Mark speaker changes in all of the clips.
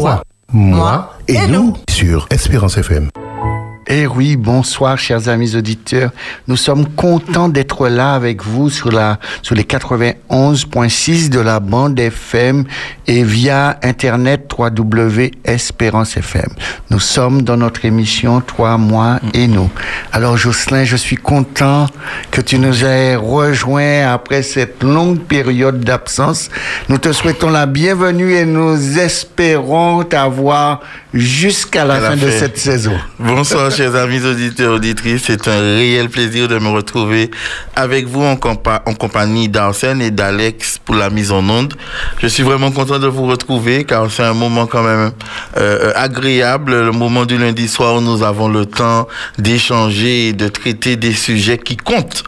Speaker 1: Toi, moi et nous sur Espérance FM.
Speaker 2: Eh oui, bonsoir chers amis auditeurs. Nous sommes contents d'être là avec vous sur la sur les 91.6 de la bande FM et via internet www.espérance FM. Nous sommes dans notre émission Toi, moi et nous. Alors Jocelyn, je suis content que tu nous aies rejoints après cette longue période d'absence. Nous te souhaitons la bienvenue et nous espérons t'avoir jusqu'à la,
Speaker 3: À la
Speaker 2: fin de cette saison.
Speaker 3: Bonsoir, chers amis auditeurs, auditrices. C'est un réel plaisir de me retrouver avec vous en, compa- en compagnie d'Arsène et d'Alex pour la mise en onde. Je suis vraiment content de vous retrouver car c'est un moment quand même euh, agréable, le moment du lundi soir où nous avons le temps d'échanger et de traiter des sujets qui comptent,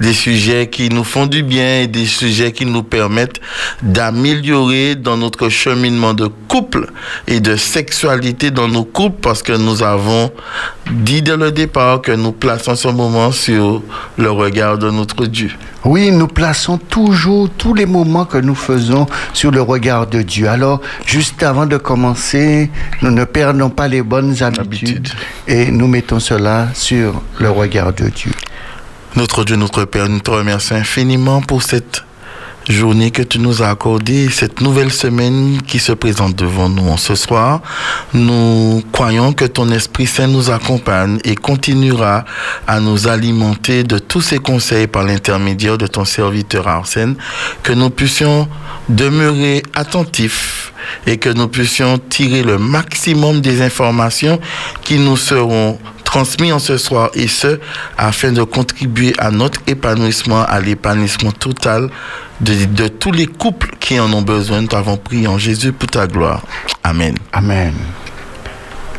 Speaker 3: des sujets qui nous font du bien et des sujets qui nous permettent d'améliorer dans notre cheminement de couple et de sexualité dans nos couples parce que nous avons dit dès le départ que nous plaçons ce moment sur le regard de notre Dieu.
Speaker 2: Oui, nous plaçons toujours tous les moments que nous faisons sur le regard de Dieu. Alors, juste avant de commencer, nous ne perdons pas les bonnes habitudes et nous mettons cela sur le regard de Dieu.
Speaker 3: Notre Dieu, notre Père, nous te remercions infiniment pour cette journée que tu nous as accordée, cette nouvelle semaine qui se présente devant nous en ce soir. Nous croyons que ton Esprit Saint nous accompagne et continuera à nous alimenter de tous ses conseils par l'intermédiaire de ton serviteur Arsène, que nous puissions demeurer attentifs et que nous puissions tirer le maximum des informations qui nous seront transmis en ce soir et ce, afin de contribuer à notre épanouissement, à l'épanouissement total de, tous les couples qui en ont besoin. Nous t'avons prié en Jésus pour ta gloire. Amen.
Speaker 2: Amen.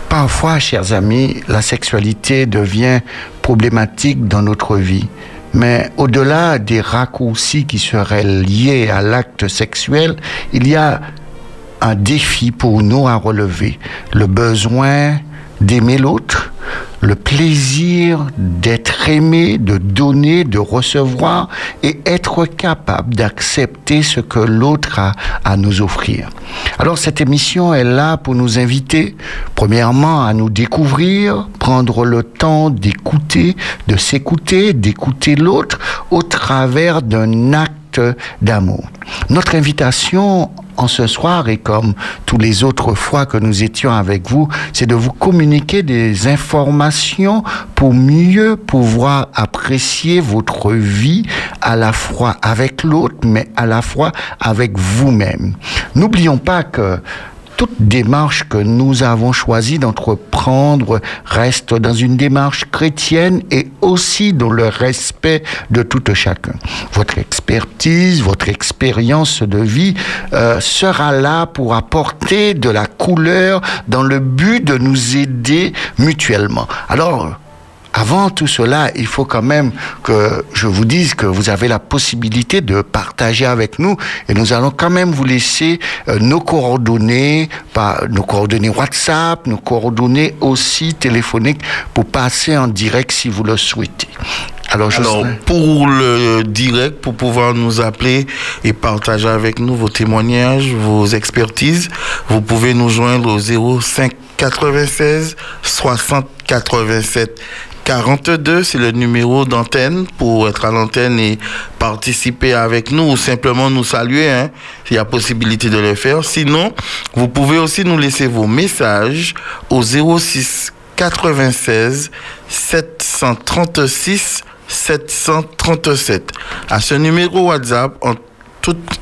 Speaker 2: Parfois, chers amis, la sexualité devient problématique dans notre vie. Mais au-delà des raccourcis qui seraient liés à l'acte sexuel, il y a un défi pour nous à relever. Le besoin d'aimer l'autre, le plaisir d'être aimé, de donner, de recevoir et être capable d'accepter ce que l'autre a à nous offrir. Alors cette émission est là pour nous inviter, premièrement, à nous découvrir, prendre le temps d'écouter, de s'écouter, d'écouter l'autre au travers d'un acte d'amour. Notre invitation en ce soir et comme tous les autres fois que nous étions avec vous, c'est de vous communiquer des informations pour mieux pouvoir apprécier votre vie à la fois avec l'autre, mais à la fois avec vous-même. N'oublions pas que toute démarche que nous avons choisi d'entreprendre reste dans une démarche chrétienne et aussi dans le respect de tout chacun. Votre expertise, votre expérience de vie euh, sera là pour apporter de la couleur dans le but de nous aider mutuellement. Alors, avant tout cela, il faut quand même que je vous dise que vous avez la possibilité de partager avec nous et nous allons quand même vous laisser euh, nos coordonnées, nos coordonnées WhatsApp, nos coordonnées aussi téléphoniques pour passer en direct si vous le souhaitez. Alors,
Speaker 3: pour le direct, pour pouvoir nous appeler et partager avec nous vos témoignages, vos expertises, vous pouvez nous joindre au 05 96 60 87 42, c'est le numéro d'antenne pour être à l'antenne et participer avec nous ou simplement nous saluer, hein, s'il y a possibilité de le faire. Sinon, vous pouvez aussi nous laisser vos messages au 06 96 736 737. À ce numéro WhatsApp, en toute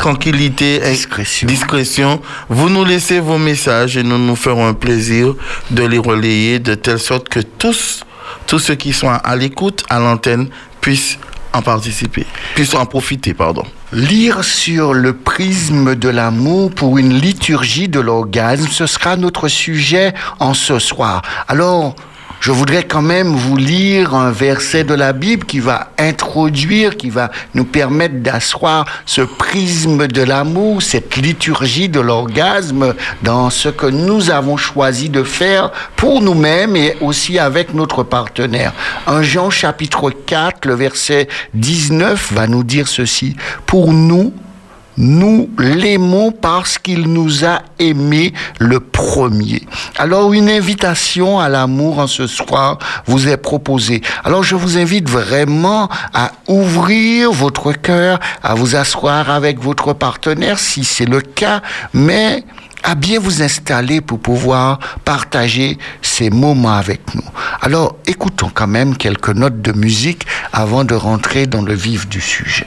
Speaker 3: tranquillité et
Speaker 2: Discrétion.
Speaker 3: discrétion, vous nous laissez vos messages et nous nous ferons un plaisir de les relayer de telle sorte que tous, tous ceux qui sont à l'écoute, à l'antenne, puissent en participer, puissent en profiter, pardon.
Speaker 2: Lire sur le prisme de l'amour pour une liturgie de l'orgasme, ce sera notre sujet en ce soir. Alors, je voudrais quand même vous lire un verset de la Bible qui va introduire, qui va nous permettre d'asseoir ce prisme de l'amour, cette liturgie de l'orgasme dans ce que nous avons choisi de faire pour nous-mêmes et aussi avec notre partenaire. Un Jean chapitre 4, le verset 19 va nous dire ceci. Pour nous, nous l'aimons parce qu'il nous a aimés le premier. Alors une invitation à l'amour en ce soir vous est proposée. Alors je vous invite vraiment à ouvrir votre cœur, à vous asseoir avec votre partenaire si c'est le cas, mais à bien vous installer pour pouvoir partager ces moments avec nous. Alors écoutons quand même quelques notes de musique avant de rentrer dans le vif du sujet.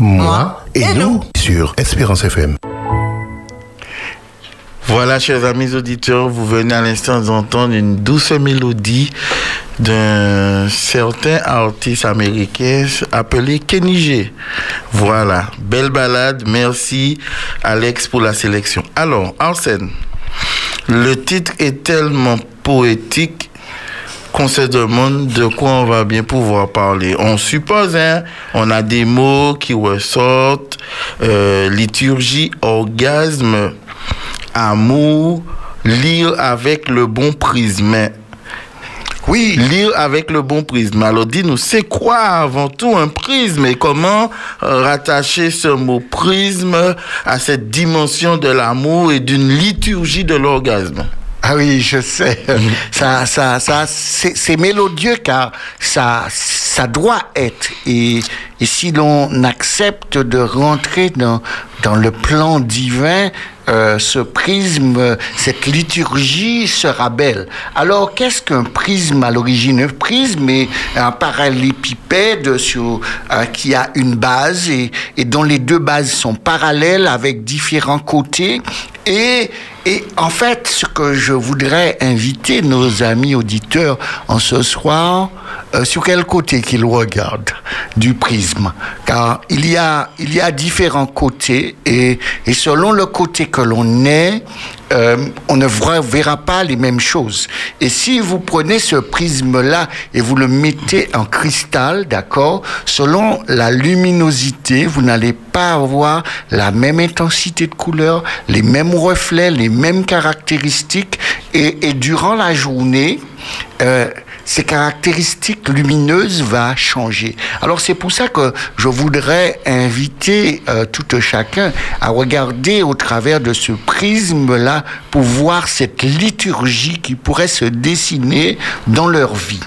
Speaker 1: Moi et, nous sur Espérance FM.
Speaker 3: Voilà, chers amis auditeurs, vous venez à l'instant d'entendre une douce mélodie d'un certain artiste américain appelé Kenny G. Voilà, belle balade. Merci Alex pour la sélection. Alors, Arsène, le titre est tellement poétique qu'on se demande de quoi on va bien pouvoir parler. On suppose, hein, on a des mots qui ressortent, euh, liturgie, orgasme, amour, lire avec le bon prisme. Oui, lire avec le bon prisme. Alors dis-nous, c'est quoi avant tout un prisme et comment euh, rattacher ce mot prisme à cette dimension de l'amour et d'une liturgie de l'orgasme?
Speaker 2: Ah oui, je sais. Ça, ça, ça, c'est mélodieux car ça, ça doit être. Et, et si l'on accepte de rentrer dans, dans le plan divin, euh, ce prisme, cette liturgie sera belle. Alors, qu'est-ce qu'un prisme à l'origine? Un prisme est un parallélépipède sur, euh, qui a une base et, et dont les deux bases sont parallèles avec différents côtés. Et, en fait, ce que je voudrais inviter nos amis auditeurs en ce soir, euh, sur quel côté qu'ils regardent du prisme? Car il y a, différents côtés et selon le côté que l'on est, euh, on ne verra pas les mêmes choses. Et si vous prenez ce prisme-là et vous le mettez en cristal, d'accord, selon la luminosité, vous n'allez pas avoir la même intensité de couleur, les mêmes reflets, les mêmes caractéristiques. Et, et durant la journée, euh, ces caractéristiques lumineuses va changer. Alors c'est pour ça que je voudrais inviter euh, tout chacun à regarder au travers de ce prisme-là pour voir cette liturgie qui pourrait se dessiner dans leur vie.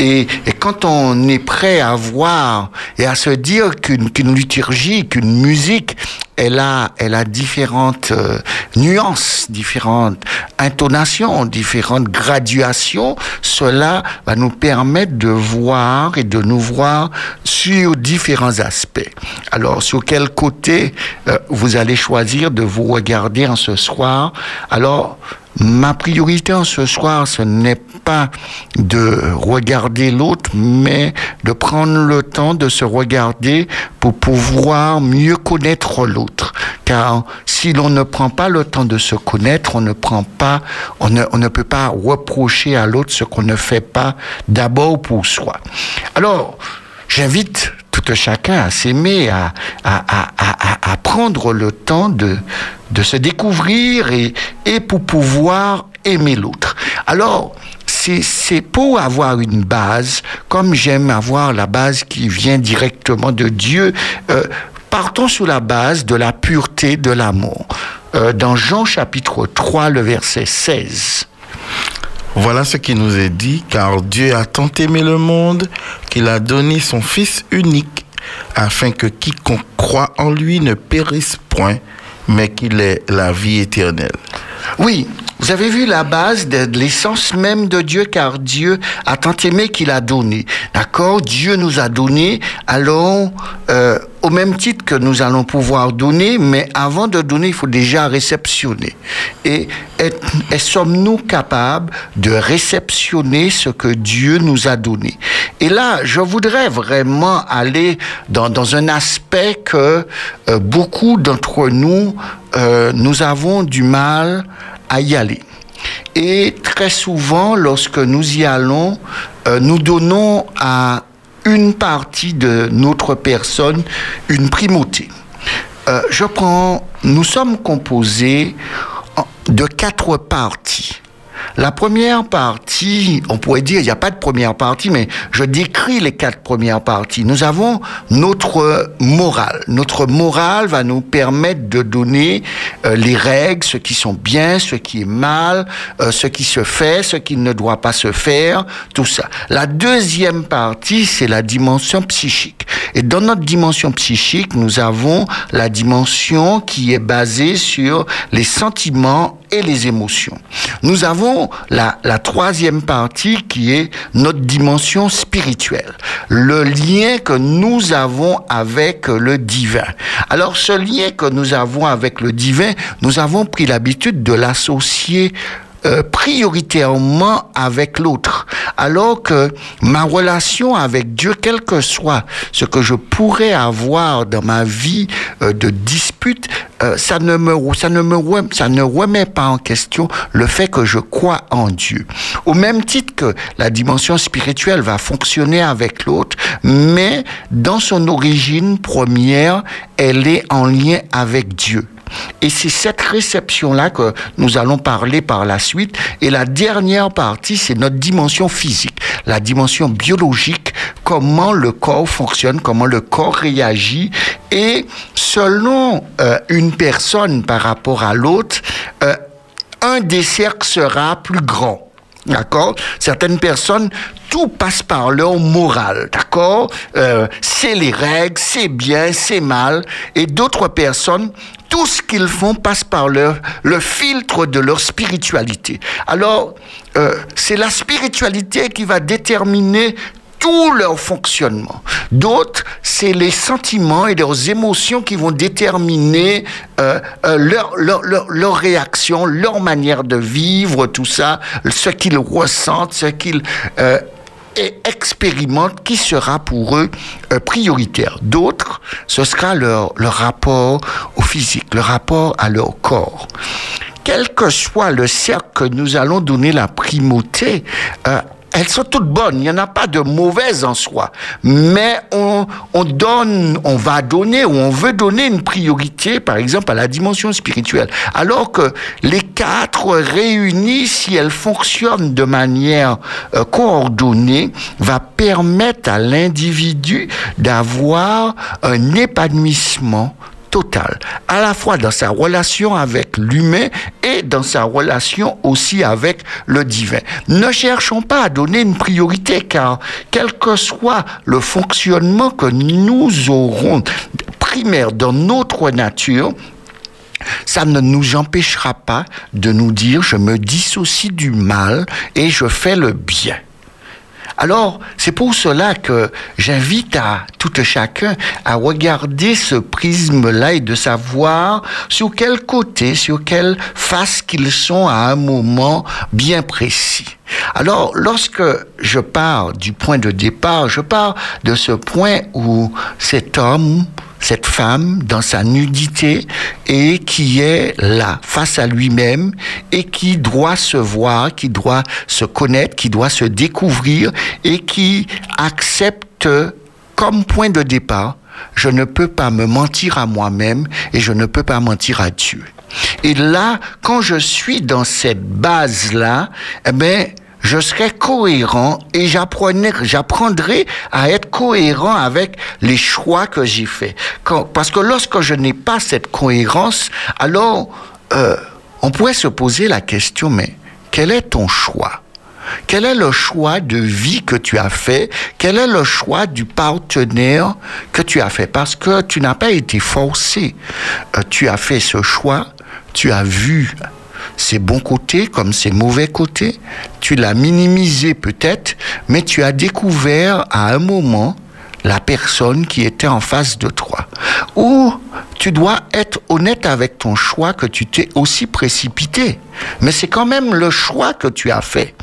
Speaker 2: Et, et quand on est prêt à voir et à se dire qu'une liturgie, qu'une musique, elle a, elle a différentes euh, nuances, différentes intonations, différentes graduations. Cela va nous permettre de voir et de nous voir sur différents aspects. Alors, sur quel côté euh, vous allez choisir de vous regarder en ce soir? Alors, Ma priorité en ce soir, ce n'est pas de regarder l'autre, mais de prendre le temps de se regarder pour pouvoir mieux connaître l'autre. Car si l'on ne prend pas le temps de se connaître, on ne prend pas, on ne, on ne peut pas reprocher à l'autre ce qu'on ne fait pas d'abord pour soi. Alors, j'invite tout chacun à s'aimer, à, à, à, à, prendre le temps de, de se découvrir et, et pour pouvoir aimer l'autre. Alors, c'est pour avoir une base, comme j'aime avoir la base qui vient directement de Dieu, euh, partons sur la base de la pureté de l'amour. Euh, dans Jean chapitre 3, le verset 16.
Speaker 3: Voilà ce qui nous est dit, car Dieu a tant aimé le monde qu'il a donné son Fils unique, afin que quiconque croit en lui ne périsse point, mais qu'il ait la vie éternelle.
Speaker 2: Oui, vous avez vu la base de l'essence même de Dieu, car Dieu a tant aimé qu'il a donné. D'accord? Dieu nous a donné, alors euh, au même titre que nous allons pouvoir donner, mais avant de donner, il faut déjà réceptionner. Et, sommes-nous capables de réceptionner ce que Dieu nous a donné? Et là, je voudrais vraiment aller dans, dans un aspect que euh, beaucoup d'entre nous, euh, nous avons du mal à y aller. Et très souvent, lorsque nous y allons, euh, nous donnons à une partie de notre personne une primauté. Euh, je prends, nous sommes composés de quatre parties. La première partie, on pourrait dire, il n'y a pas de première partie, mais je décris les quatre premières parties. Nous avons notre morale. Notre morale va nous permettre de donner euh, les règles, ce qui sont bien, ce qui est mal, euh, ce qui se fait, ce qui ne doit pas se faire, tout ça. La deuxième partie, c'est la dimension psychique. Et dans notre dimension psychique, nous avons la dimension qui est basée sur les sentiments les émotions. Nous avons la, la troisième partie qui est notre dimension spirituelle, le lien que nous avons avec le divin. Alors ce lien que nous avons avec le divin, nous avons pris l'habitude de l'associer euh, prioritairement avec l'autre. Alors que ma relation avec Dieu, quel que soit ce que je pourrais avoir dans ma vie euh, de dispute, euh, ça ne me ça ne me ça ne remet pas en question le fait que je crois en Dieu. Au même titre que la dimension spirituelle va fonctionner avec l'autre, mais dans son origine première, elle est en lien avec Dieu. Et c'est cette réception-là que nous allons parler par la suite. Et la dernière partie, c'est notre dimension physique, la dimension biologique, comment le corps fonctionne, comment le corps réagit. Et selon euh, une personne par rapport à l'autre, euh, un des cercles sera plus grand. D'accord? Certaines personnes, tout passe par leur morale. D'accord? Euh, C'est les règles, c'est bien, c'est mal. Et d'autres personnes, tout ce qu'ils font passe par leur, le filtre de leur spiritualité. Alors, euh, c'est la spiritualité qui va déterminer tout leur fonctionnement. D'autres, c'est les sentiments et leurs émotions qui vont déterminer euh, euh, leur, leur, leur, leur, réaction, leur manière de vivre, tout ça, ce qu'ils ressentent, ce qu'ils expérimentent, qui sera pour eux euh, prioritaire. D'autres, ce sera leur, leur rapport au physique, le rapport à leur corps quel que soit le cercle nous allons donner la primauté, euh, elles sont toutes bonnes. Il n'y en a pas de mauvaises en soi. Mais on, on donne, on va donner ou on veut donner une priorité, par exemple, à la dimension spirituelle. Alors que les quatre réunis, si elles fonctionnent de manière euh, coordonnée, va permettre à l'individu d'avoir un épanouissement total, à la fois dans sa relation avec l'humain et dans sa relation aussi avec le divin. Ne cherchons pas à donner une priorité car quel que soit le fonctionnement que nous aurons primaire dans notre nature, ça ne nous empêchera pas de nous dire je me dissocie du mal et je fais le bien. Alors, c'est pour cela que j'invite à tout chacun à regarder ce prisme-là et de savoir sur quel côté, sur quelle face qu'ils sont à un moment bien précis. Alors, lorsque je pars du point de départ, je pars de ce point où cet homme cette femme dans sa nudité et qui est là face à lui-même et qui doit se voir, qui doit se connaître, qui doit se découvrir et qui accepte comme point de départ, je ne peux pas me mentir à moi-même et je ne peux pas mentir à Dieu. Et là, quand je suis dans cette base-là, eh ben, je serai cohérent et j'apprendrai à être cohérent avec les choix que j'ai faits. Parce que lorsque je n'ai pas cette cohérence, alors euh, on pourrait se poser la question, mais quel est ton choix? Quel est le choix de vie que tu as fait? Quel est le choix du partenaire que tu as fait? Parce que tu n'as pas été forcé. Euh, tu as fait ce choix, tu as vu ses bons côtés comme ses mauvais côtés. Tu l'as minimisé peut-être, mais tu as découvert à un moment la personne qui était en face de toi. Ou tu dois être honnête avec ton choix que tu t'es aussi précipité. Mais c'est quand même le choix que tu as fait.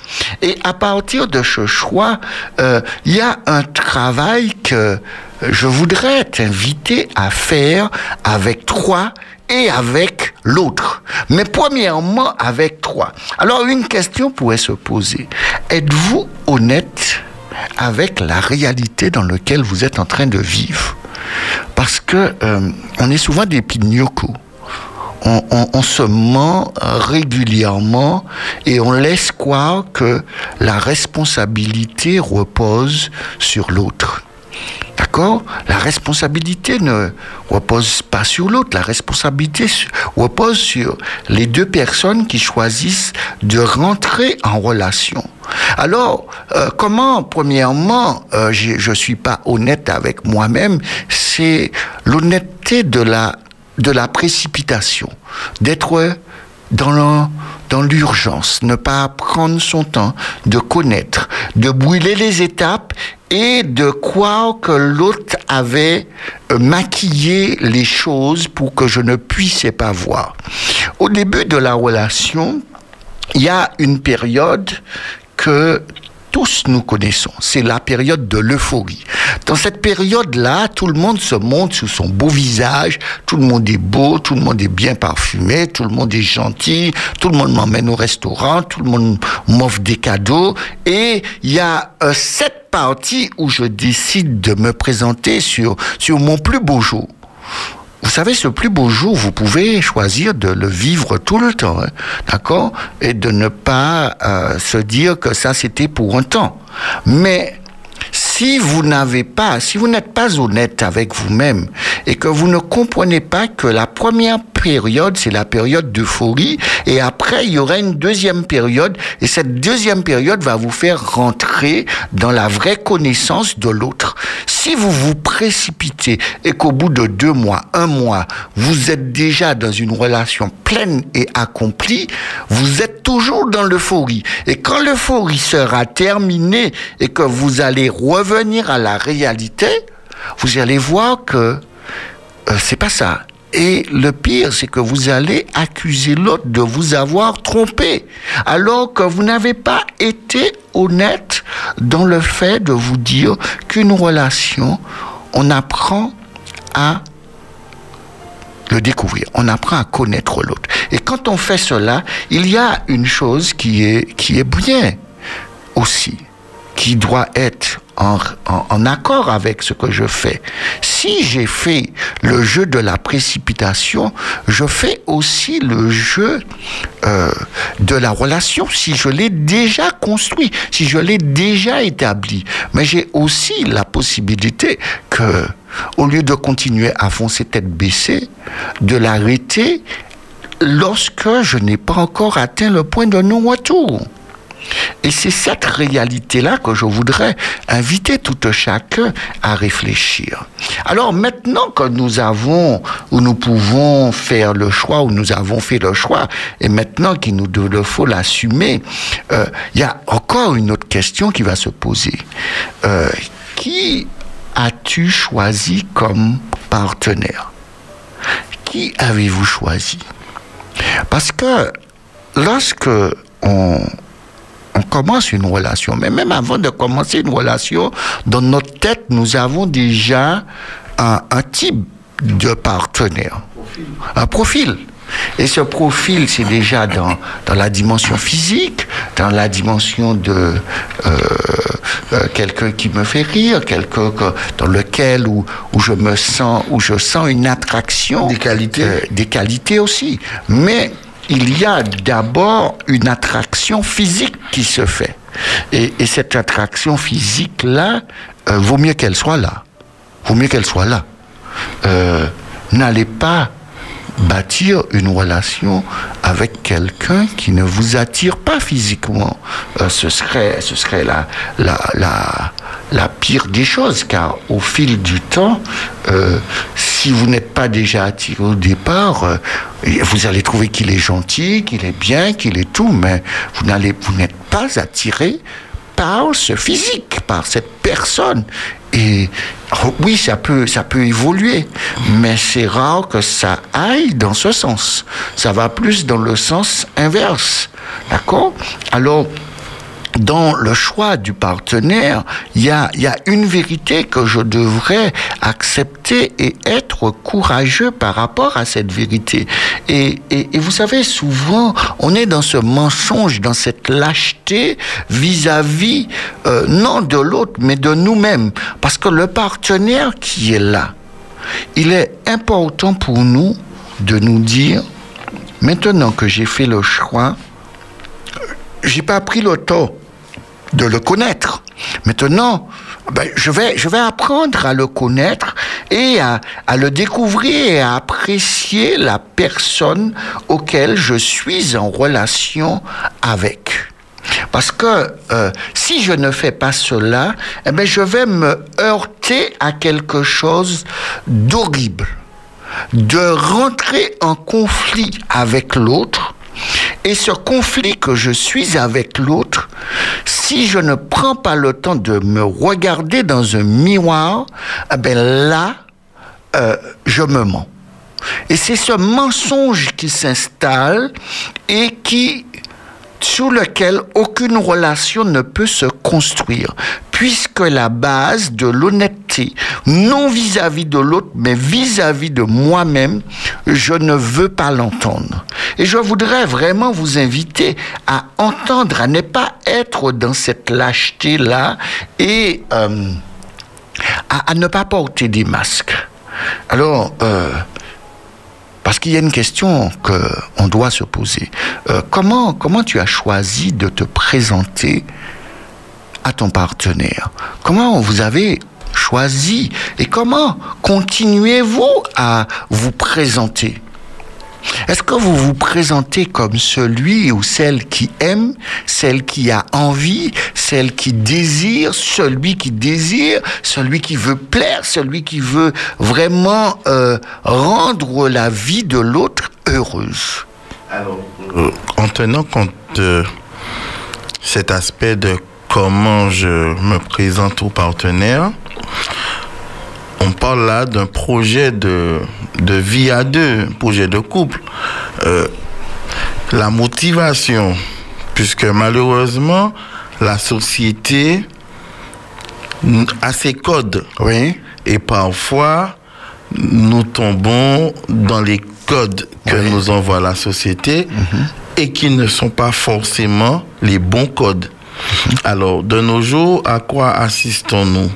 Speaker 2: Et à partir de ce choix, euh, il y a un travail que je voudrais t'inviter à faire avec toi et avec l'autre. Mais premièrement, avec toi. Alors une question pourrait se poser. Êtes-vous honnête avec la réalité dans laquelle vous êtes en train de vivre? Parce que euh, on est souvent des pignocos. On, se ment régulièrement et on laisse croire que la responsabilité repose sur l'autre. D'accord La responsabilité ne repose pas sur l'autre. La responsabilité repose sur les deux personnes qui choisissent de rentrer en relation. Alors, euh, comment, premièrement, euh, je ne suis pas honnête avec moi-même, c'est l'honnêteté de la, de la précipitation, d'être dans l'urgence, ne pas prendre son temps de connaître, de brûler les étapes et de croire que l'autre avait euh, maquillé les choses pour que je ne puisse pas voir. Au début de la relation, il y a une période que tous nous connaissons. C'est la période de l'euphorie. Dans cette période-là, tout le monde se montre sous son beau visage, tout le monde est beau, tout le monde est bien parfumé, tout le monde est gentil, tout le monde m'emmène au restaurant, tout le monde m'offre des cadeaux. Et il y a euh, cette partie où je décide de me présenter sur, sur mon plus beau jour. Vous savez, ce plus beau jour, vous pouvez choisir de le vivre tout le temps, hein, d'accord Et de ne pas euh, se dire que ça, c'était pour un temps. Mais si vous n'avez pas, si vous n'êtes pas honnête avec vous-même et que vous ne comprenez pas que la première période, c'est la période d'euphorie et après, il y aura une deuxième période et cette deuxième période va vous faire rentrer dans la vraie connaissance de l'autre. Si vous vous précipitez et qu'au bout de deux mois, un mois, vous êtes déjà dans une relation pleine et accomplie, vous êtes toujours dans l'euphorie. Et quand l'euphorie sera terminée et que vous allez revenir à la réalité, vous allez voir que euh, c'est pas ça. Et le pire, c'est que vous allez accuser l'autre de vous avoir trompé, alors que vous n'avez pas été honnête dans le fait de vous dire qu'une relation, on apprend à le découvrir, on apprend à connaître l'autre. Et quand on fait cela, il y a une chose qui est, qui bien aussi qui doit être en, accord avec ce que je fais. Si j'ai fait le jeu de la précipitation, je fais aussi le jeu euh, de la relation si je l'ai déjà construit, si je l'ai déjà établi. Mais j'ai aussi la possibilité que, au lieu de continuer à foncer tête baissée, de l'arrêter lorsque je n'ai pas encore atteint le point de non-retour. Et c'est cette réalité-là que je voudrais inviter tout chacun à réfléchir. Alors maintenant que nous avons, ou nous pouvons faire le choix, ou nous avons fait le choix, et maintenant qu'il nous faut l'assumer, euh, il y a encore une autre question qui va se poser. Euh, qui as-tu choisi comme partenaire? Qui avez-vous choisi? Parce que lorsque on, on commence une relation. Mais même avant de commencer une relation, dans notre tête, nous avons déjà un, type de partenaire, un profil. Et ce profil, c'est déjà dans, dans la dimension physique, dans la dimension de euh, euh, quelqu'un qui me fait rire, quelqu'un dans lequel où, où je me sens, où je sens une attraction.
Speaker 3: Des qualités. Euh,
Speaker 2: des qualités aussi. Mais il y a d'abord une attraction physique qui se fait. Et, cette attraction physique-là, euh, vaut mieux qu'elle soit là. Vaut mieux qu'elle soit là. Euh, n'allez pas bâtir une relation avec quelqu'un qui ne vous attire pas physiquement. Euh, ce serait, ce serait la, la, la, pire des choses, car au fil du temps, euh, si vous n'êtes pas déjà attiré au départ, euh, vous allez trouver qu'il est gentil, qu'il est bien, qu'il est tout, mais vous vous n'êtes pas attiré physique, par cette personne. Et oui, ça peut, ça peut évoluer, mais c'est rare que ça aille dans ce sens. Ça va plus dans le sens inverse. D'accord? Alors, dans le choix du partenaire, il y a, y a une vérité que je devrais accepter et être courageux par rapport à cette vérité. Et, et, et vous savez, souvent, on est dans ce mensonge, dans cette lâcheté vis-à-vis, euh, non de l'autre, mais de nous-mêmes. Parce que le partenaire qui est là, il est important pour nous de nous dire, maintenant que j'ai fait le choix, j'ai pas pris le temps de le connaître. Maintenant, ben, je, vais, je vais apprendre à le connaître et à, le découvrir et à apprécier la personne auquel je suis en relation avec. Parce que euh, si je ne fais pas cela, eh ben, je vais me heurter à quelque chose d'horrible. De rentrer en conflit avec l'autre Et ce conflit que je suis avec l'autre, si je ne prends pas le temps de me regarder dans un miroir, eh ben là, euh, je me mens. Et c'est ce mensonge qui s'installe et qui sur lequel aucune relation ne peut se construire, puisque la base de l'honnêteté, non vis-à-vis de l'autre, mais vis-à-vis de moi-même, je ne veux pas l'entendre. Et je voudrais vraiment vous inviter à entendre, à ne pas être dans cette lâcheté-là et euh, à, ne pas porter des masques. Alors, euh, parce qu'il y a une question qu'on doit se poser. Euh, comment, comment tu as choisi de te présenter à ton partenaire? Comment vous avez choisi et comment continuez-vous à vous présenter? Est-ce que vous vous présentez comme celui ou celle qui aime, celle qui a envie, celle qui désire, celui qui désire, celui qui veut plaire, celui qui veut vraiment euh, rendre la vie de l'autre heureuse?
Speaker 3: Euh, en tenant compte de cet aspect de comment je me présente au partenaire, on parle là d'un projet de, de, vie à deux, projet de couple. Euh, la motivation, puisque malheureusement, la société a ses codes.
Speaker 2: Oui.
Speaker 3: Et parfois, nous tombons dans les codes que nous envoie la société mhm. et qui ne sont pas forcément les bons codes. Mhm. Alors, de nos jours, à quoi assistons-nous?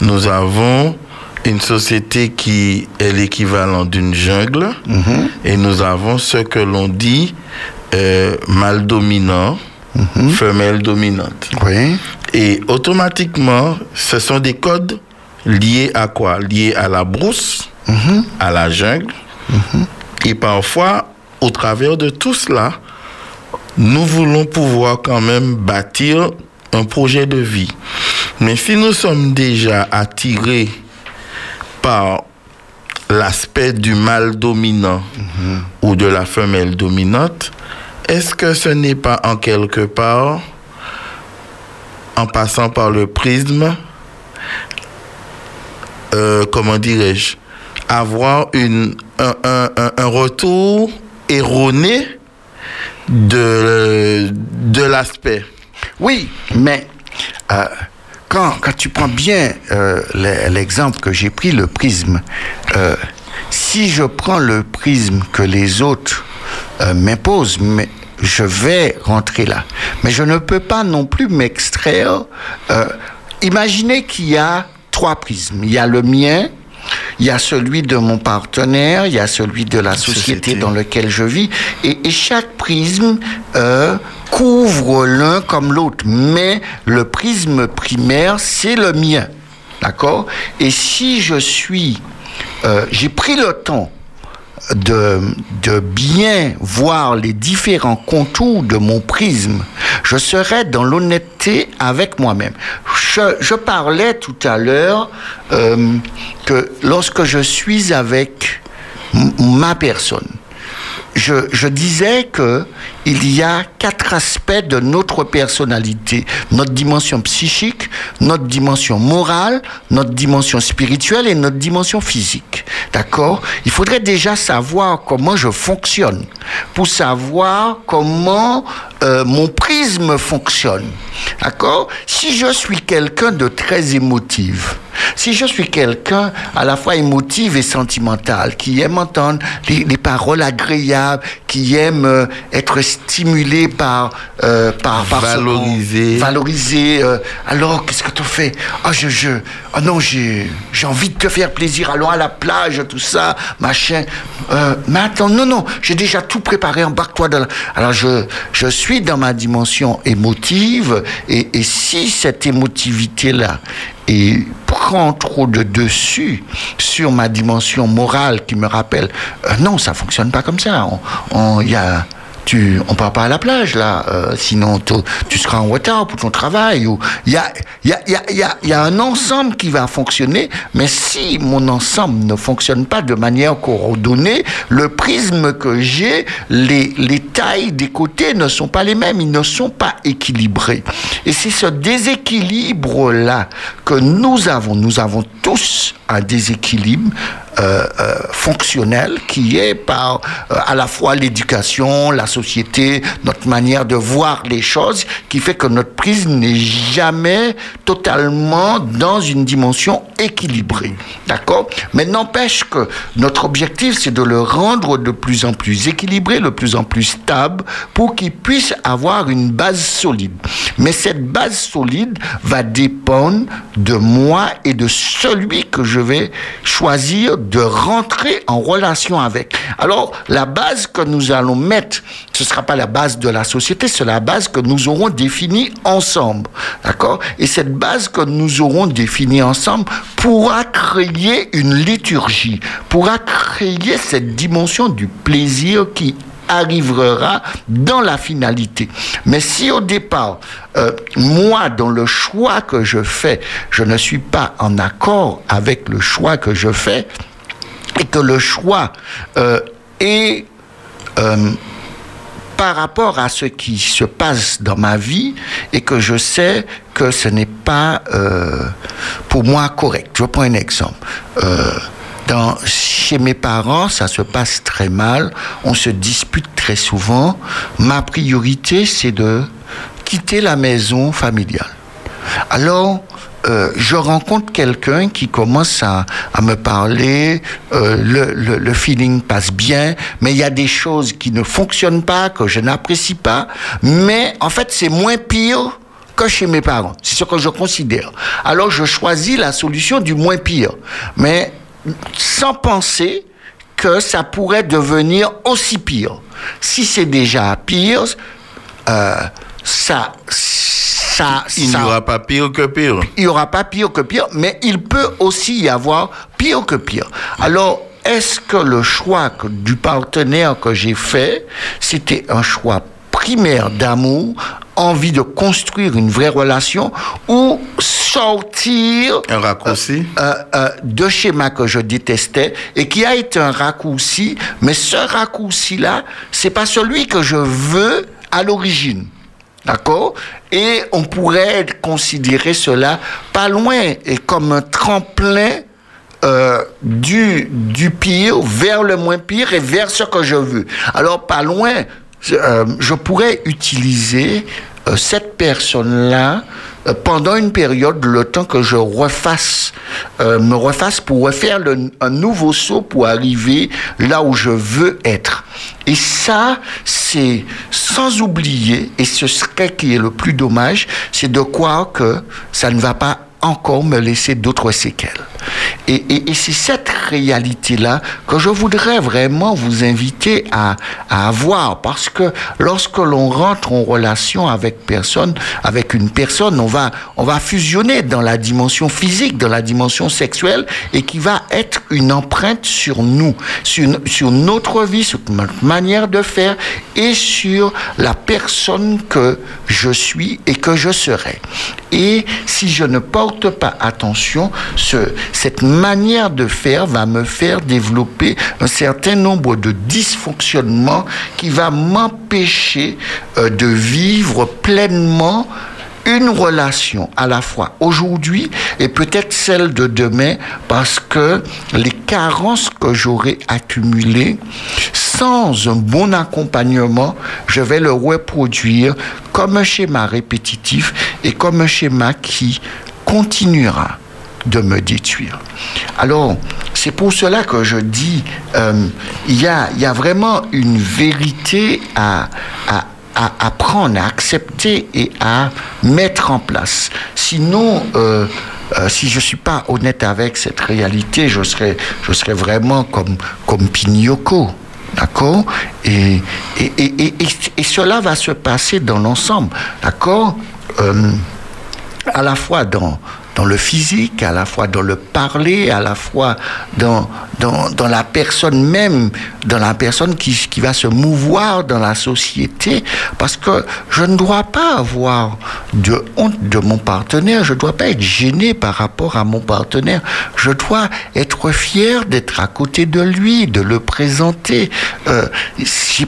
Speaker 3: Nous avons une société qui est l'équivalent d'une jungle mhm. et nous avons ce que l'on dit euh, mâle dominant, mhm. femelle dominante.
Speaker 2: Oui.
Speaker 3: Et automatiquement, ce sont des codes liés à quoi? Liés à la brousse, mhm. à la jungle. Et parfois, au travers de tout cela, nous voulons pouvoir quand même bâtir un projet de vie. Mais si nous sommes déjà attirés par l'aspect du mâle dominant ou de la femelle dominante, est-ce que ce n'est pas en quelque part, en passant par le prisme, euh, comment dirais-je, avoir une, un, retour erroné de, l'aspect?
Speaker 2: Oui, mais euh, quand, tu prends bien euh, l'exemple que j'ai pris, le prisme, euh, si je prends le prisme que les autres euh, m'imposent, mais je vais rentrer là. Mais je ne peux pas non plus m'extraire. imaginez qu'il y a trois prismes. Il y a le mien, il y a celui de mon partenaire, il y a celui de la société, dans laquelle je vis, et, chaque prisme euh, couvre l'un comme l'autre. Mais le prisme primaire, c'est le mien. D'accord? Et si je suis... Euh, j'ai pris le temps de, de bien voir les différents contours de mon prisme, je serai dans l'honnêteté avec moi-même. Je, parlais tout à l'heure euh, que lorsque je suis avec ma personne, je, disais que il y a quatre aspects de notre personnalité notre dimension psychique, notre dimension morale, notre dimension spirituelle et notre dimension physique. D'accord? Il faudrait déjà savoir comment je fonctionne pour savoir comment euh, mon prisme fonctionne. D'accord? Si je suis quelqu'un de très émotif, si je suis quelqu'un à la fois émotif et sentimental, qui aime entendre les, paroles agréables, qui aime euh, être stimulé par euh, par, par
Speaker 3: valoriser,
Speaker 2: valoriser. Euh, alors qu'est-ce que tu fais? Ah je je ah non j'ai j'ai envie de te faire plaisir. Allons à la plage, tout ça, machin. mais attends non non, j'ai déjà tout préparé. Embarque-toi dans. Alors je je suis dans ma dimension émotive et, et si cette émotivité là et prend trop de dessus sur ma dimension morale qui me rappelle euh, non, ça fonctionne pas comme ça. Il y a tu, on part pas à la plage là, euh, sinon tu, seras en retard pour ton travail. Ou il y a, y a, y a, y a, y a un ensemble qui va fonctionner, mais si mon ensemble ne fonctionne pas de manière coordonnée, le prisme que j'ai, les, les tailles des côtés ne sont pas les mêmes, ils ne sont pas équilibrés. Et c'est ce déséquilibre là que nous avons. Nous avons tous un déséquilibre euh, euh, fonctionnel qui est par euh, à la fois l'éducation, la société, notre manière de voir les choses, qui fait que notre prise n'est jamais totalement dans une dimension équilibrée. D'accord? Mais n'empêche que notre objectif, c'est de le rendre de plus en plus équilibré, de plus en plus stable, pour qu'il puisse avoir une base solide. Mais cette base solide va dépendre de moi et de celui que je vais choisir de rentrer en relation avec. Alors, la base que nous allons mettre, ce ne sera pas la base de la société, c'est la base que nous aurons définie ensemble. D'accord? Et cette base que nous aurons définie ensemble pourra créer une liturgie, pourra créer cette dimension du plaisir qui arrivera dans la finalité. Mais si au départ, euh, moi, dans le choix que je fais, je ne suis pas en accord avec le choix que je fais, et que le choix euh, est euh, par rapport à ce qui se passe dans ma vie et que je sais que ce n'est pas euh, pour moi correct. Je prends un exemple. Chez mes parents, ça se passe très mal. On se dispute très souvent. Ma priorité, c'est de quitter la maison familiale. Alors, euh, je rencontre quelqu'un qui commence à, me parler, euh, le, le, le, feeling passe bien, mais il y a des choses qui ne fonctionnent pas, que je n'apprécie pas, mais en fait c'est moins pire que chez mes parents. C'est ce que je considère. Alors je choisis la solution du moins pire, mais sans penser que ça pourrait devenir aussi pire. Si c'est déjà pire, euh, ça ça,
Speaker 3: il n'y aura pas pire que pire.
Speaker 2: Il n'y aura pas pire que pire, mais il peut aussi y avoir pire que pire. Alors, est-ce que le choix que, du partenaire que j'ai fait, c'était un choix primaire d'amour, envie de construire une vraie relation ou sortir
Speaker 3: un raccourci?
Speaker 2: euh, euh, de schéma que je détestais et qui a été un raccourci, mais ce raccourci là, c'est pas celui que je veux à l'origine. D'accord? Et on pourrait considérer cela pas loin et comme un tremplin euh, du, du pire vers le moins pire et vers ce que je veux. Alors, pas loin, euh, je pourrais utiliser euh, cette personne-là pendant une période, le temps que je refasse, euh, me refasse pour refaire le, un nouveau saut pour arriver là où je veux être. Et ça, c'est sans oublier, et ce serait qui est le plus dommage, c'est de croire que ça ne va pas encore me laisser d'autres séquelles. Et, c'est cette réalité-là que je voudrais vraiment vous inviter à, à avoir, parce que lorsque l'on rentre en relation avec personne, avec une personne, on va, on va fusionner dans la dimension physique, dans la dimension sexuelle, et qui va être une empreinte sur nous, sur, sur notre vie, sur notre manière de faire, et sur la personne que je suis et que je serai. Et si je ne porte pas attention, ce, cette manière de faire va me faire développer un certain nombre de dysfonctionnements qui va m'empêcher euh, de vivre pleinement une relation à la fois aujourd'hui et peut-être celle de demain parce que les carences que j'aurai accumulées sans un bon accompagnement, je vais le reproduire comme un schéma répétitif et comme un schéma qui continuera de me détruire. Alors, c'est pour cela que je dis, euh, il y, a, vraiment une vérité à, à, à apprendre, à accepter et à mettre en place. Sinon, euh, euh, si je suis pas honnête avec cette réalité, je serais, je serais vraiment comme, comme. D'accord? Et, et, et, et, cela va se passer dans l'ensemble. D'accord? À la fois dans, dans le physique, à la fois dans le parler, à la fois dans, dans, dans la personne même, dans la personne qui, qui va se mouvoir dans la société, parce que je ne dois pas avoir de honte de mon partenaire, je ne dois pas être gêné par rapport à mon partenaire, je dois être fier d'être à côté de lui, de le présenter. Euh, je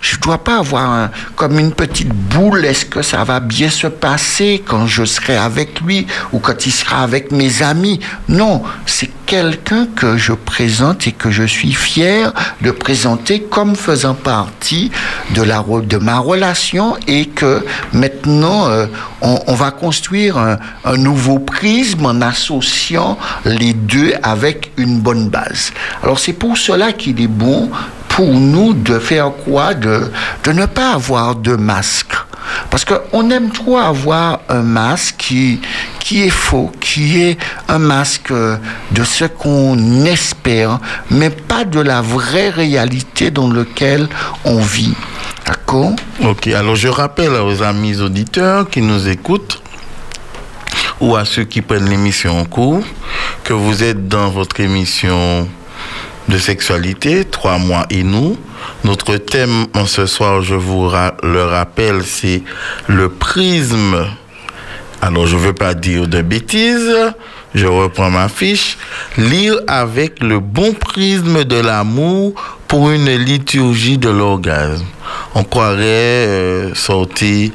Speaker 2: je dois pas avoir comme une petite boule. Est-ce que ça va bien se passer quand je serai avec lui ou quand il sera avec mes amis Non, c'est quelqu'un que je présente et que je suis fier de présenter comme faisant partie de, la, de ma relation et que maintenant euh, on, va construire un, un, nouveau prisme en associant les deux avec une bonne base. Alors c'est pour cela qu'il est bon pour nous de faire quoi? De, de ne pas avoir de masque. Parce qu'on aime trop avoir un masque qui, qui est faux, qui est un masque de ce qu'on espère, mais pas de la vraie réalité dans laquelle on vit. D'accord?
Speaker 3: Ok, alors je rappelle aux amis auditeurs qui nous écoutent ou à ceux qui prennent l'émission en cours que vous êtes dans votre émission de sexualité, trois mois et nous. Notre thème en ce soir, je vous le rappelle, c'est le prisme. Alors, je ne veux pas dire de bêtises. Je reprends ma fiche. Lire avec le bon prisme de l'amour pour une liturgie de l'orgasme. On croirait euh, sortir,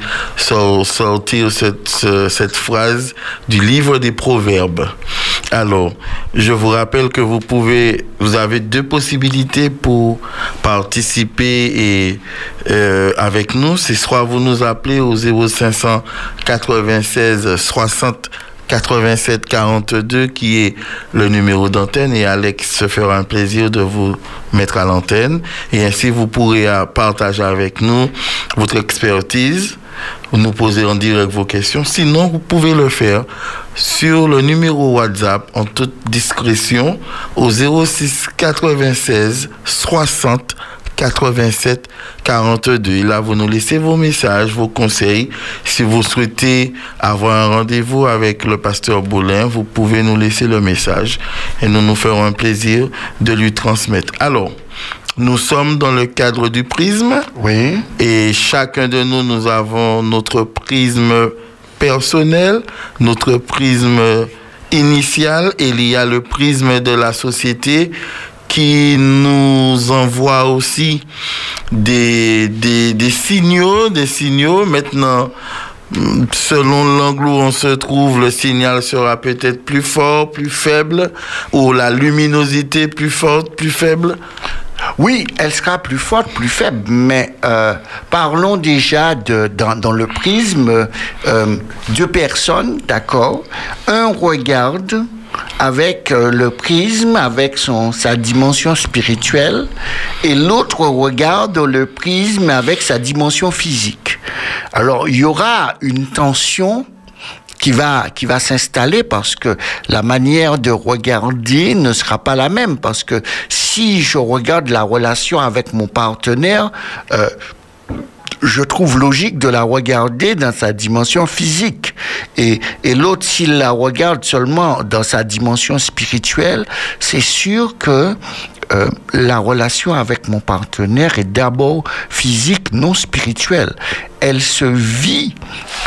Speaker 3: cette phrase du livre des Proverbes. Alors, je vous rappelle que vous pouvez, vous avez deux possibilités pour participer euh, avec nous. C'est soit vous nous appelez au 0596 60 87 42 qui est le numéro d'antenne et Alex se fera un plaisir de vous mettre à l'antenne et ainsi vous pourrez partager avec nous votre expertise nous poser en direct vos questions. Sinon, vous pouvez le faire sur le numéro WhatsApp en toute discrétion au 06 96 60 87 42. Et là, vous nous laissez vos messages, vos conseils. Si vous souhaitez avoir un rendez-vous avec le pasteur Boulin, vous pouvez nous laisser le message et nous nous ferons un plaisir de lui transmettre. Alors, nous sommes dans le cadre du prisme.
Speaker 2: Oui.
Speaker 3: Et chacun de nous, nous avons notre prisme personnel, notre prisme initial, et il y a le prisme de la société qui nous envoie aussi des, des, des signaux, des signaux. Maintenant, selon l'angle où on se trouve, le signal sera peut-être plus fort, plus faible, ou la luminosité plus forte, plus faible.
Speaker 2: Oui, elle sera plus forte, plus faible, mais euh, parlons déjà dans le prisme euh, deux personnes, d'accord? Un regarde avec euh, le prisme, avec son, sa dimension spirituelle, et l'autre regarde le prisme avec sa dimension physique. Alors, il y aura une tension qui va, qui va s'installer parce que la manière de regarder ne sera pas la même. Parce que si je regarde la relation avec mon partenaire, euh, je trouve logique de la regarder dans sa dimension physique. Et, l'autre, s'il la regarde seulement dans sa dimension spirituelle, c'est sûr que euh, la relation avec mon partenaire est d'abord physique, non spirituelle. Elle se vit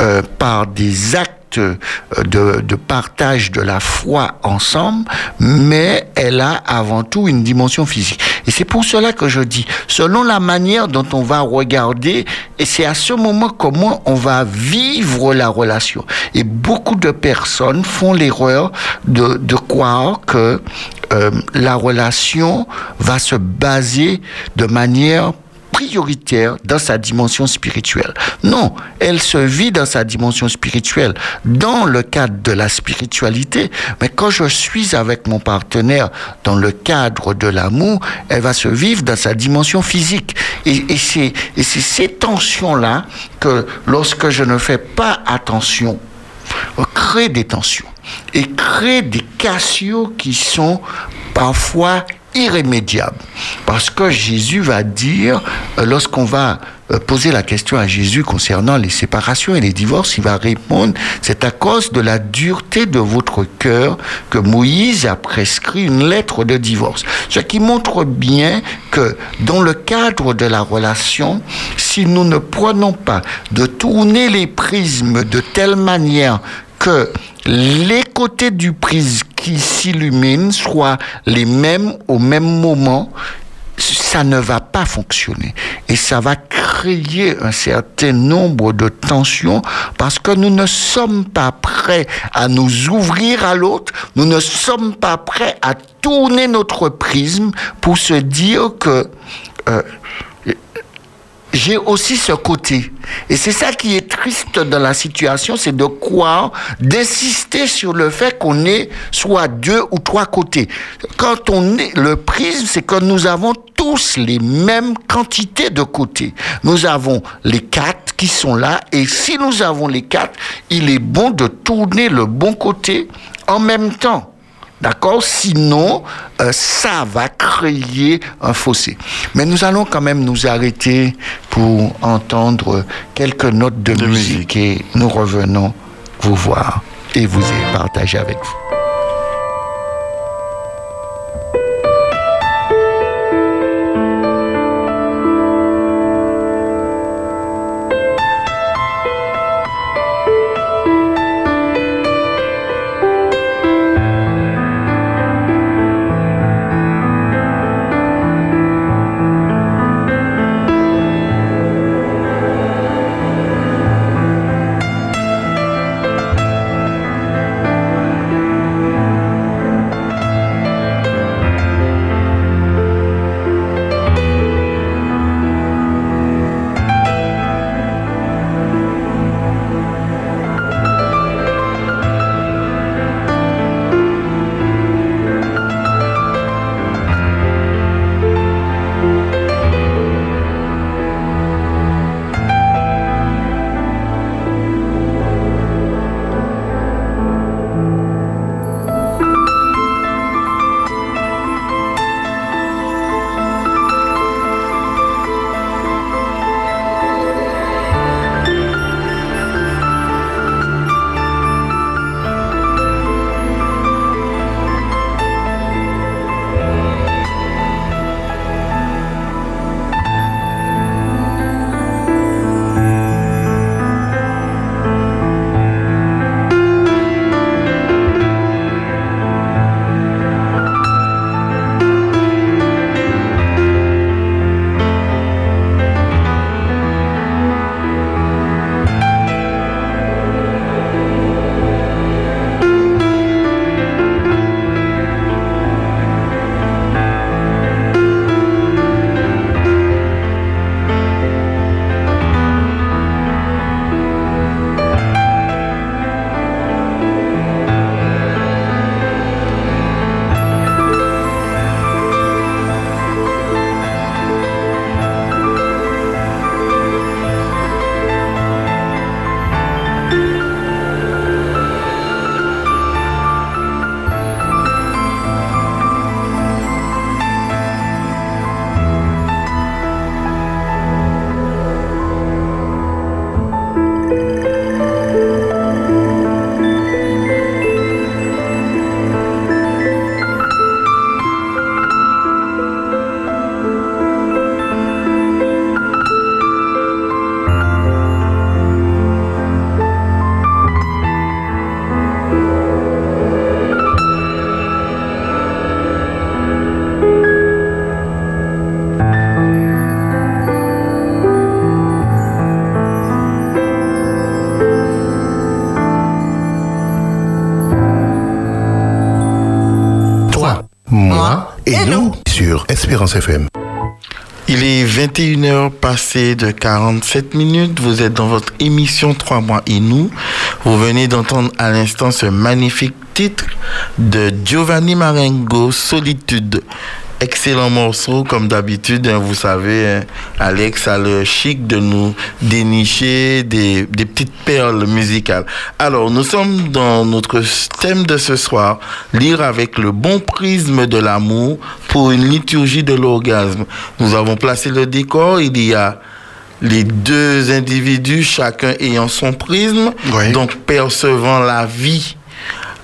Speaker 2: euh, par des actes de, de, partage de la foi ensemble, mais elle a avant tout une dimension physique. Et c'est pour cela que je dis, selon la manière dont on va regarder, et c'est à ce moment comment on va vivre la relation. Et beaucoup de personnes font l'erreur de, de croire que euh, la relation va se baser de manière prioritaire dans sa dimension spirituelle. Non, elle se vit dans sa dimension spirituelle, dans le cadre de la spiritualité, mais quand je suis avec mon partenaire dans le cadre de l'amour, elle va se vivre dans sa dimension physique. Et, c'est ces tensions-là que lorsque je ne fais pas attention, crée des tensions et crée des cassios qui sont parfois irrémédiable. Parce que Jésus va dire, euh, lorsqu'on va euh, poser la question à Jésus concernant les séparations et les divorces, il va répondre, c'est à cause de la dureté de votre cœur que Moïse a prescrit une lettre de divorce. Ce qui montre bien que dans le cadre de la relation, si nous ne prenons pas de tourner les prismes de telle manière que les côtés du prisme qui s'illuminent soient les mêmes au même moment, ça ne va pas fonctionner. Et ça va créer un certain nombre de tensions parce que nous ne sommes pas prêts à nous ouvrir à l'autre, nous ne sommes pas prêts à tourner notre prisme pour se dire que euh, j'ai aussi ce côté. Et c'est ça qui est triste dans la situation, c'est de croire, d'insister sur le fait qu'on est soit deux ou trois côtés. Quand on est le prisme, c'est que nous avons tous les mêmes quantités de côtés. Nous avons les quatre qui sont là, et si nous avons les quatre, il est bon de tourner le bon côté en même temps. D'accord? Sinon, euh, ça va créer un fossé. Mais nous allons quand même nous arrêter pour entendre quelques notes de,
Speaker 3: De
Speaker 2: musique,
Speaker 3: musique.
Speaker 2: et nous revenons vous voir et vous y partager avec vous.
Speaker 1: Espérance FM.
Speaker 3: Il est 21h passé de 47 minutes. Vous êtes dans votre émission 3 mois et nous. Vous venez d'entendre à l'instant ce magnifique titre de Giovanni Marengo, Solitude. Excellent morceau, comme d'habitude, hein, vous savez, hein, Alex a le chic de nous dénicher des, des petites perles musicales. Alors, nous sommes dans notre thème de ce soir, lire avec le bon prisme de l'amour pour une liturgie de l'orgasme. Nous avons placé le décor, il y a les deux individus, chacun ayant son prisme,
Speaker 2: Oui.
Speaker 3: donc percevant la vie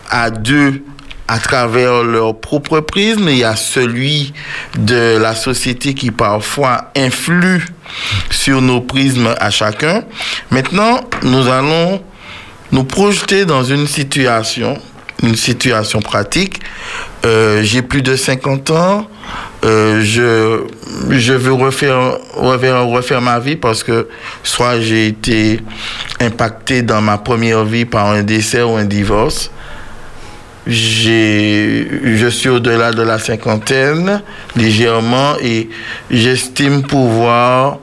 Speaker 3: à deux à travers leur propre prisme. Il y a celui de la société qui parfois influe sur nos prismes à chacun. Maintenant, nous allons nous projeter dans une situation, une situation pratique. Euh, J'ai plus de 50 ans. Euh, je, je veux refaire, refaire, refaire ma vie parce que soit j'ai été impacté dans ma première vie par un décès ou un divorce. Je suis au-delà de la cinquantaine, légèrement, et j'estime pouvoir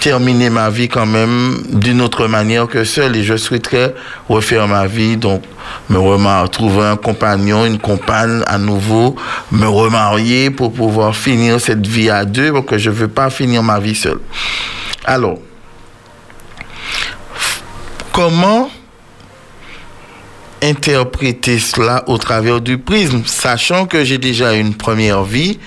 Speaker 3: terminer ma vie quand même d'une autre manière que seul et je souhaiterais refaire ma vie donc me remarier, trouver un compagnon, une compagne à nouveau, me remarier pour pouvoir finir cette vie à deux parce que je veux pas finir ma vie seul. Alors, comment interpréter cela au travers du prisme, sachant que j'ai déjà une première vie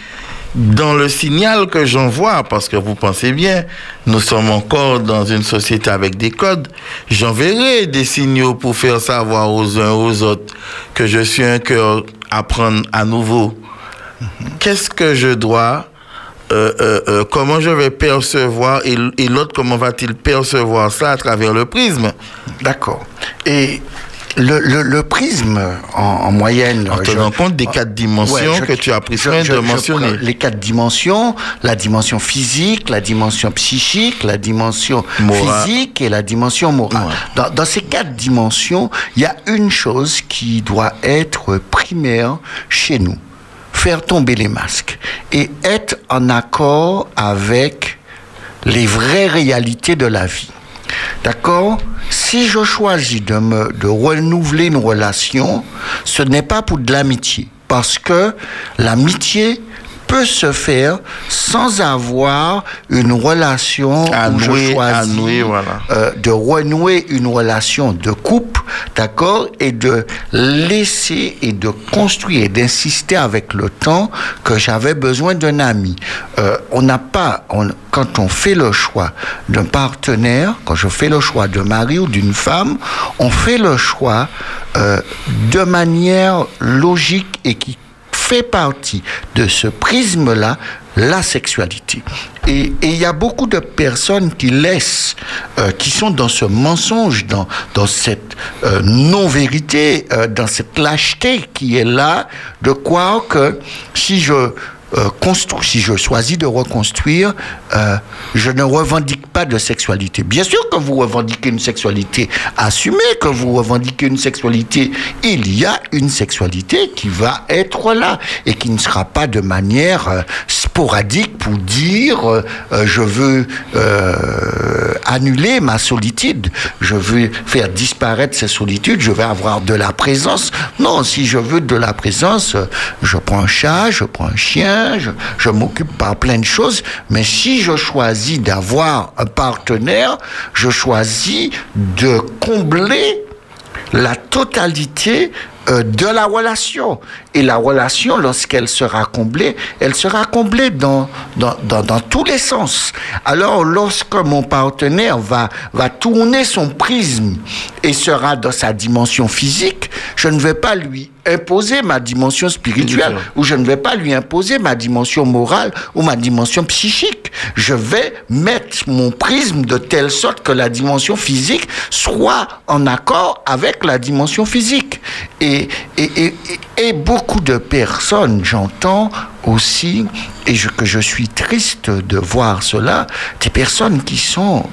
Speaker 3: dans le signal que j'envoie, parce que vous pensez bien, nous sommes encore dans une société avec des codes, j'enverrai des signaux pour faire savoir aux uns aux autres que je suis un cœur à prendre à nouveau. Qu'est-ce que je dois euh, euh, euh, comment je vais percevoir et, et l'autre comment va-t-il percevoir ça à travers le prisme?
Speaker 2: D'accord. Et le, le, le prisme, en, en moyenne...
Speaker 3: En tenant compte des quatre dimensions
Speaker 2: je-
Speaker 3: que tu as pris soin de mentionner.
Speaker 2: Les quatre dimensions, la dimension physique, la dimension psychique, la dimension physique et la dimension morale.
Speaker 3: Ouais.
Speaker 2: Dans, dans ces quatre dimensions, il y a une chose qui doit être primaire chez nous. Faire tomber les masques et être en accord avec les vraies réalités de la vie. D'accord Si je choisis de, me, de renouveler une relation, ce n'est pas pour de l'amitié. Parce que l'amitié peut se faire sans avoir une relation
Speaker 3: À
Speaker 2: où
Speaker 3: nouer,
Speaker 2: je
Speaker 3: à
Speaker 2: choisis
Speaker 3: nouer, voilà.
Speaker 2: euh, de renouer une relation de couple, d'accord, et de laisser et de construire et d'insister avec le temps que j'avais besoin d'un ami. Euh, on n'a pas, on- quand on fait le choix d'un partenaire, quand je fais le choix d'un mari ou d'une femme, on fait le choix euh, de manière logique et qui fait partie de ce prisme-là la sexualité. Et il y a beaucoup de personnes qui laissent, euh, qui sont dans ce mensonge, dans, dans cette euh, non-vérité, euh, dans cette lâcheté qui est là, de croire que si je euh, si je choisis de reconstruire, euh, je ne revendique pas de sexualité. Bien sûr que vous revendiquez une sexualité assumée, que vous revendiquez une sexualité, il y a une sexualité qui va être là et qui ne sera pas de manière euh, sporadique pour dire euh, euh, je veux euh, annuler ma solitude, je veux faire disparaître ces solitudes, je vais avoir de la présence. Non, si je veux de la présence, je prends un chat, je prends un chien, je, je m'occupe par plein de choses, mais si je choisis d'avoir un partenaire, je choisis de combler la totalité euh, de la relation. Et la relation, lorsqu'elle sera comblée, elle sera comblée dans, dans, dans, dans tous les sens. Alors, lorsque mon partenaire va, va tourner son prisme et sera dans sa dimension physique, je ne vais pas lui imposer ma dimension spirituelle ou je ne vais pas lui imposer ma dimension morale ou ma dimension psychique. Je vais mettre mon prisme de telle sorte que la dimension physique soit en accord avec la dimension physique. Et, et, et, et- beaucoup de personnes, j'entends aussi, et je- que je suis triste de voir cela, des personnes qui sont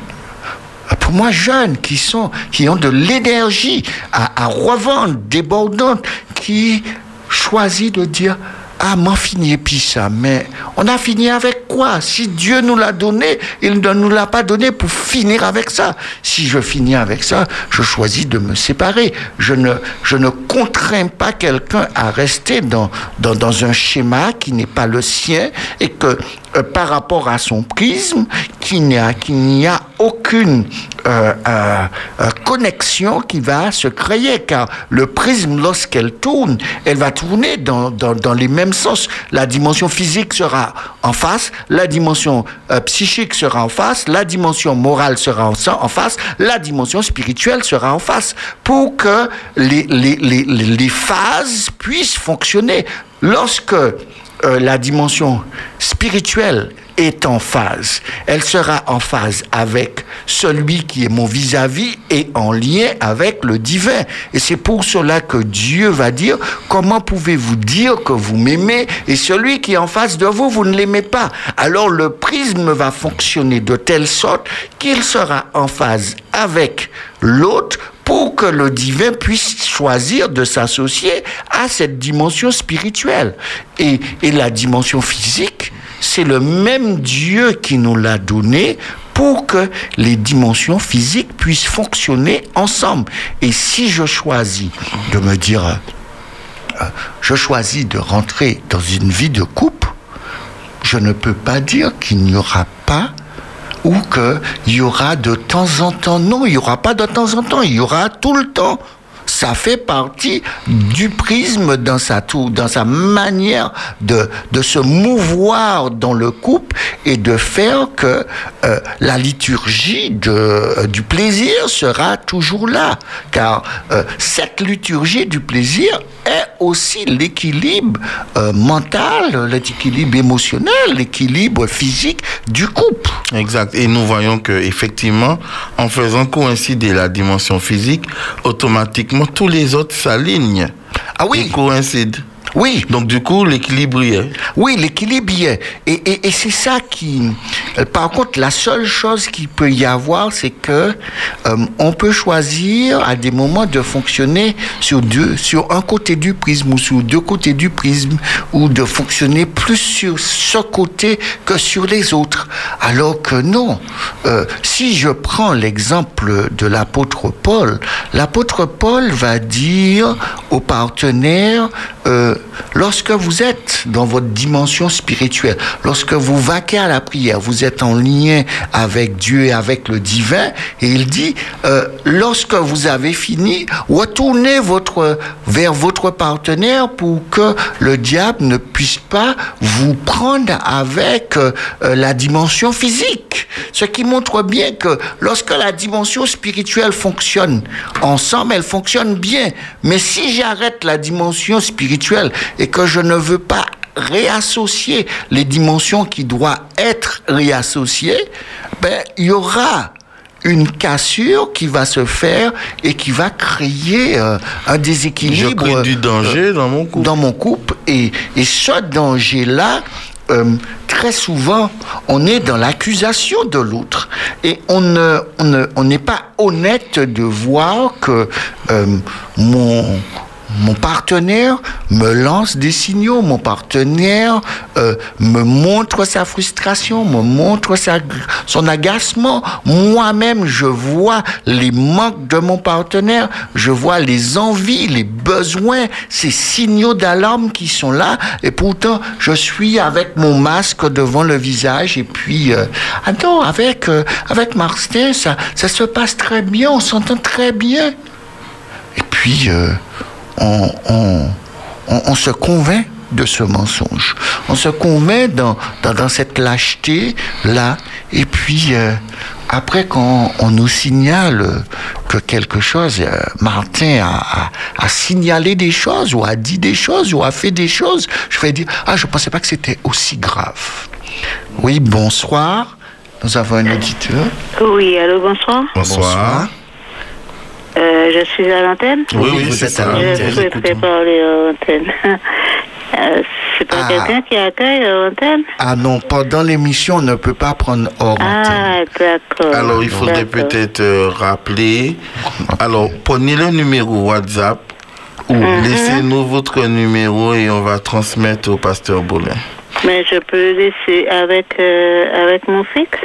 Speaker 2: pour moi jeunes qui sont qui ont de l'énergie à, revendre débordante qui choisit de dire ah m'en fini et puis ça mais on a fini avec quoi? Si Dieu nous l'a donné il ne nous l'a pas donné pour finir avec ça. Si je finis avec ça je choisis de me séparer. Je ne je ne contrains pas quelqu'un à rester dans dans, dans un schéma qui n'est pas le sien et que euh, par rapport à son prisme qu'il n'y a, a aucune euh, euh, connexion qui va se créer, car le prisme, lorsqu'elle tourne, elle va tourner dans, dans, dans les mêmes sens. La dimension physique sera en face, la dimension psychique sera en face, la dimension morale sera en, en face, la dimension spirituelle sera en face, pour que les, les, les, les phases puissent fonctionner. Lorsque euh, la dimension spirituelle est en phase. Elle sera en phase avec celui qui est mon vis-à-vis et en lien avec le divin. Et c'est pour cela que Dieu va dire, comment pouvez-vous dire que vous m'aimez et celui qui est en face de vous, vous ne l'aimez pas? Alors le prisme va fonctionner de telle sorte qu'il sera en phase avec l'autre pour que le divin puisse choisir de s'associer à cette dimension spirituelle. Et, la dimension physique, c'est le même Dieu qui nous l'a donné pour que les dimensions physiques puissent fonctionner ensemble. Et si je choisis de me dire, euh, je choisis de rentrer dans une vie de couple, je ne peux pas dire qu'il n'y aura pas ou qu'il y aura de temps en temps. Non, il n'y aura pas de temps en temps, il y aura tout le temps. Ça fait partie du prisme dans sa, tout, dans sa manière de, de se mouvoir dans le couple et de faire que euh, la liturgie euh, du plaisir sera toujours là. Car euh, cette liturgie du plaisir est aussi l'équilibre mental, l'équilibre émotionnel, l'équilibre physique du couple.
Speaker 3: Exact. Et nous voyons que effectivement, en faisant coïncider la dimension physique, automatiquement tous les autres s'alignent
Speaker 2: Ah
Speaker 3: et
Speaker 2: oui,
Speaker 3: coïncident.
Speaker 2: Oui.
Speaker 3: Donc du coup, l'équilibre y est.
Speaker 2: Oui, l'équilibre y est. Et, et, et c'est ça qui... euh, Par contre, la seule chose qu'il peut y avoir, c'est que euh, on peut choisir à des moments de fonctionner sur deux, sur un côté du prisme ou sur deux côtés du prisme, ou de fonctionner plus sur ce côté que sur les autres. Alors que non. Euh, si je prends l'exemple de l'apôtre Paul, l'apôtre Paul va dire aux partenaires, euh, lorsque vous êtes dans votre dimension spirituelle, lorsque vous vaquez à la prière, vous êtes en lien avec Dieu et avec le divin, et il dit, euh, lorsque vous avez fini, retournez vers votre partenaire pour que le diable ne puisse pas vous prendre avec euh, la dimension physique. Ce qui montre bien que lorsque la dimension spirituelle fonctionne ensemble, elle fonctionne bien. Mais si j'arrête la dimension spirituelle et que je ne veux pas réassocier les dimensions qui doivent être réassociées, ben, il y aura une cassure qui va se faire et qui va créer euh, un
Speaker 3: Je
Speaker 2: déséquilibre
Speaker 3: crée du danger dans mon couple.
Speaker 2: dans mon couple. Et, et ce danger-là, euh, très souvent, on est dans l'accusation de l'autre. Et on ne- on ne- on n'est pas honnête de voir que euh, mon, mon partenaire me lance des signaux, mon partenaire euh, me montre sa frustration, me montre son agacement. Moi-même, je vois les manques de mon partenaire, je vois les envies, les besoins, ces signaux d'alarme qui sont là. Et pourtant, je suis avec mon masque devant le visage. Et puis, euh, ah non, avec, euh, avec Martin, ça, ça se passe très bien, on s'entend très bien. Et puis, on, on, on, on se convainc de ce mensonge. On se convainc dans, dans, dans cette lâcheté-là. Et puis, euh, après, quand on nous signale que quelque chose, euh, Martin a, a, a signalé des choses, ou a dit des choses, ou a fait des choses, je vais dire, ah, je ne pensais pas que c'était aussi grave. Oui, bonsoir. Nous avons un auditeur.
Speaker 4: Oui, allô, bonsoir.
Speaker 3: Bonsoir.
Speaker 4: Euh, je suis à l'antenne.
Speaker 3: Oui, oui,
Speaker 2: vous
Speaker 3: c'est
Speaker 2: êtes à l'antenne.
Speaker 4: Je souhaiterais parler à l'antenne. Euh, c'est pas
Speaker 2: Ah.
Speaker 4: quelqu'un qui accueille à l'antenne?
Speaker 2: Ah non, pendant l'émission, on ne peut pas prendre hors antenne.
Speaker 4: Ah, d'accord.
Speaker 3: Alors, il faudrait peut-être euh, rappeler. Alors, prenez le numéro WhatsApp ou
Speaker 4: Mhm.
Speaker 3: laissez-nous votre numéro et on va transmettre au pasteur Boulin.
Speaker 4: Mais je peux laisser avec, euh, avec mon fixe?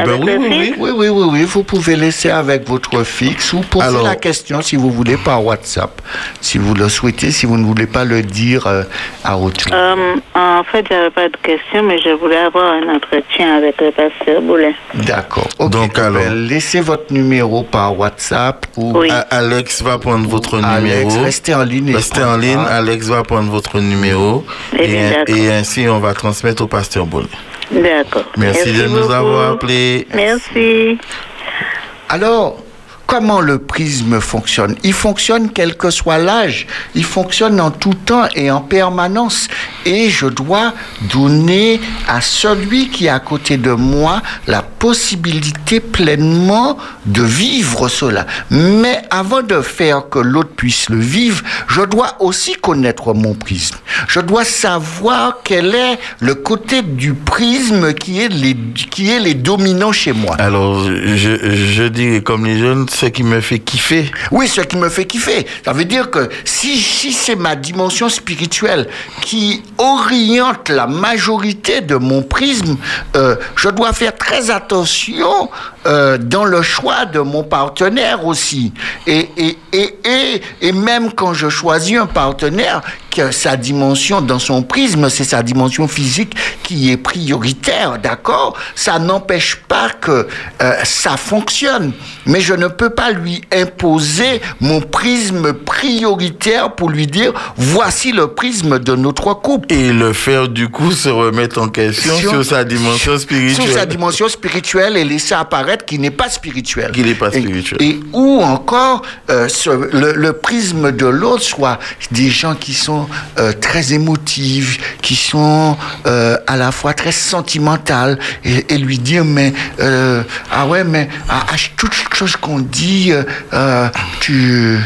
Speaker 3: Ah ben oui,
Speaker 4: le
Speaker 3: oui,
Speaker 4: fixe
Speaker 2: Oui, oui, oui, oui, vous pouvez laisser avec votre fixe ou poser
Speaker 3: Alors-
Speaker 2: la question si vous voulez par WhatsApp, si vous le souhaitez, si vous ne voulez pas le dire euh, à retour.
Speaker 4: Euh, En fait, j'avais pas de question, mais je voulais avoir un entretien avec le pasteur Boulet.
Speaker 2: D'accord.
Speaker 3: Donc, alors-
Speaker 2: ben, laissez votre numéro par WhatsApp ou
Speaker 4: Oui.
Speaker 3: Alex va prendre votre
Speaker 2: Alex,
Speaker 3: numéro.
Speaker 2: restez en ligne.
Speaker 3: Restez en ligne. Alex va prendre votre numéro.
Speaker 4: Eh
Speaker 3: Et, ainsi, on va transmettre au pasteur Bollet.
Speaker 4: D'accord.
Speaker 3: Merci, de nous avoir appelés.
Speaker 4: Merci.
Speaker 2: Alors, comment le prisme fonctionne? Il fonctionne quel que soit l'âge. Il fonctionne en tout temps et en permanence. Et je dois donner à celui qui est à côté de moi la possibilité pleinement de vivre cela. Mais avant de faire que l'autre puisse le vivre, je dois aussi connaître mon prisme. Je dois savoir quel est le côté du prisme qui est les, qui est les dominants chez moi.
Speaker 3: Alors, je, je dis comme les jeunes, ce qui me fait kiffer.
Speaker 2: Oui, ce qui me fait kiffer. Ça veut dire que si, si c'est ma dimension spirituelle qui oriente la majorité de mon prisme, euh, je dois faire très attention euh, dans le choix de mon partenaire aussi. Et, et, et, et, et même quand je choisis un partenaire, que sa dimension dans son prisme, c'est sa dimension physique qui est prioritaire, d'accord? Ça n'empêche pas que euh, ça fonctionne, mais je ne peux pas lui imposer mon prisme prioritaire pour lui dire voici le prisme de notre couple.
Speaker 3: Et le faire, du coup, se remettre en question sur,
Speaker 2: Sur-
Speaker 3: sa dimension spirituelle.
Speaker 2: Sur sa dimension spirituelle et laisser apparaître qu'il n'est pas spirituel.
Speaker 3: Qu'il n'est pas
Speaker 2: Et-
Speaker 3: spirituel.
Speaker 2: Et, ou encore, euh, ce- le, le prisme de l'autre soit des gens qui sont euh, très émotifs, qui sont euh, à la fois très sentimentales, et, et lui dire, mais, ah ouais, mais à, à toute chose qu'on dit, tu,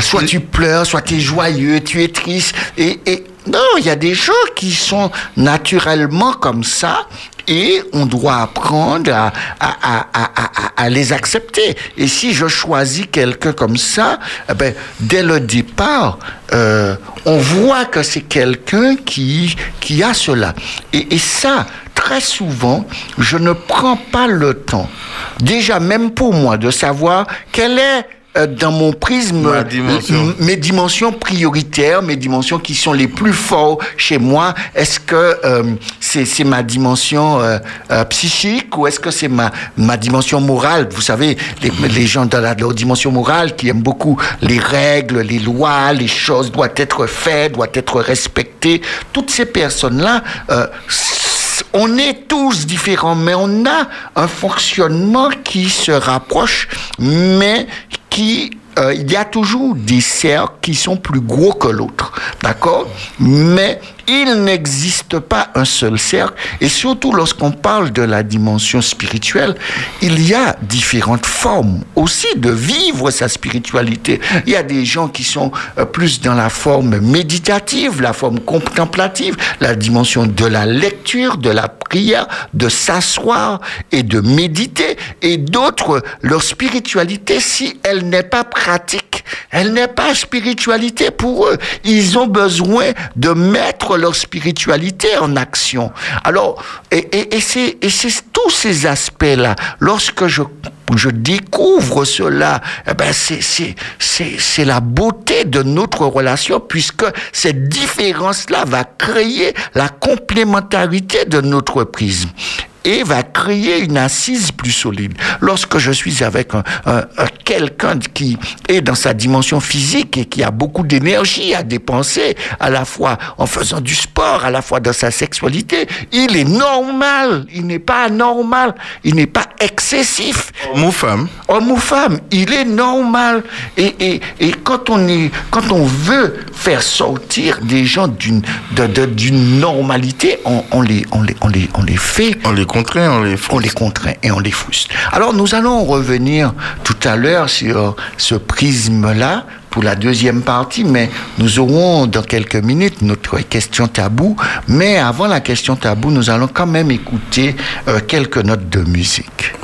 Speaker 2: soit tu pleures, soit tu es joyeux, tu es triste, et, et non, il y a des gens qui sont naturellement comme ça et on doit apprendre à, à, à, à, les accepter. Et si je choisis quelqu'un comme ça, eh ben, dès le départ, euh, on voit que c'est quelqu'un qui, qui a cela. Et, et ça, très souvent, je ne prends pas le temps, déjà même pour moi, de savoir quel est euh, dans mon prisme
Speaker 3: dimension.
Speaker 2: mes dimensions prioritaires, mes dimensions qui sont les plus fortes chez moi. Est-ce que euh, c'est ma dimension euh, euh, psychique ou est-ce que c'est ma, ma dimension morale? Vous savez, les, les gens dans la, leur dimension morale qui aiment beaucoup les règles, les lois, les choses doivent être faites, doivent être respectées. Toutes ces personnes-là, on est tous différents, mais on a un fonctionnement qui se rapproche, mais euh, il y a toujours des cercles qui sont plus gros que l'autre, d'accord? Mais il n'existe pas un seul cercle, et surtout lorsqu'on parle de la dimension spirituelle, il y a différentes formes aussi de vivre sa spiritualité. Il y a des gens qui sont euh, plus dans la forme méditative, la forme contemplative, la dimension de la lecture, de la prière, de s'asseoir et de méditer, et d'autres, leur spiritualité, si elle n'est pas pratique, elle n'est pas spiritualité pour eux. Ils ont besoin de mettre leur spiritualité en action. Alors, et, c'est tous ces aspects-là, lorsque je je découvre cela, eh ben c'est la beauté de notre relation puisque cette différence-là va créer la complémentarité de notre prisme et va créer une assise plus solide. Lorsque je suis avec un, un- un quelqu'un qui est dans sa dimension physique et qui a beaucoup d'énergie à dépenser, à la fois en faisant du sport, à la fois dans sa sexualité, il est normal, il n'est pas anormal, il n'est pas excessif.
Speaker 3: Homme ou femme?
Speaker 2: Homme ou femme, il est normal. Et, et, et quand, on est, quand on veut faire sortir des gens d'une de- de- d'une normalité, on, on les, on, les, on, les, on les fait,
Speaker 3: On les contraint, on les
Speaker 2: on les contraint et on les frustre. Alors nous allons revenir tout à l'heure sur ce prisme-là pour la deuxième partie, mais nous aurons dans quelques minutes notre question tabou. Mais avant la question tabou, nous allons quand même écouter euh, quelques notes de musique.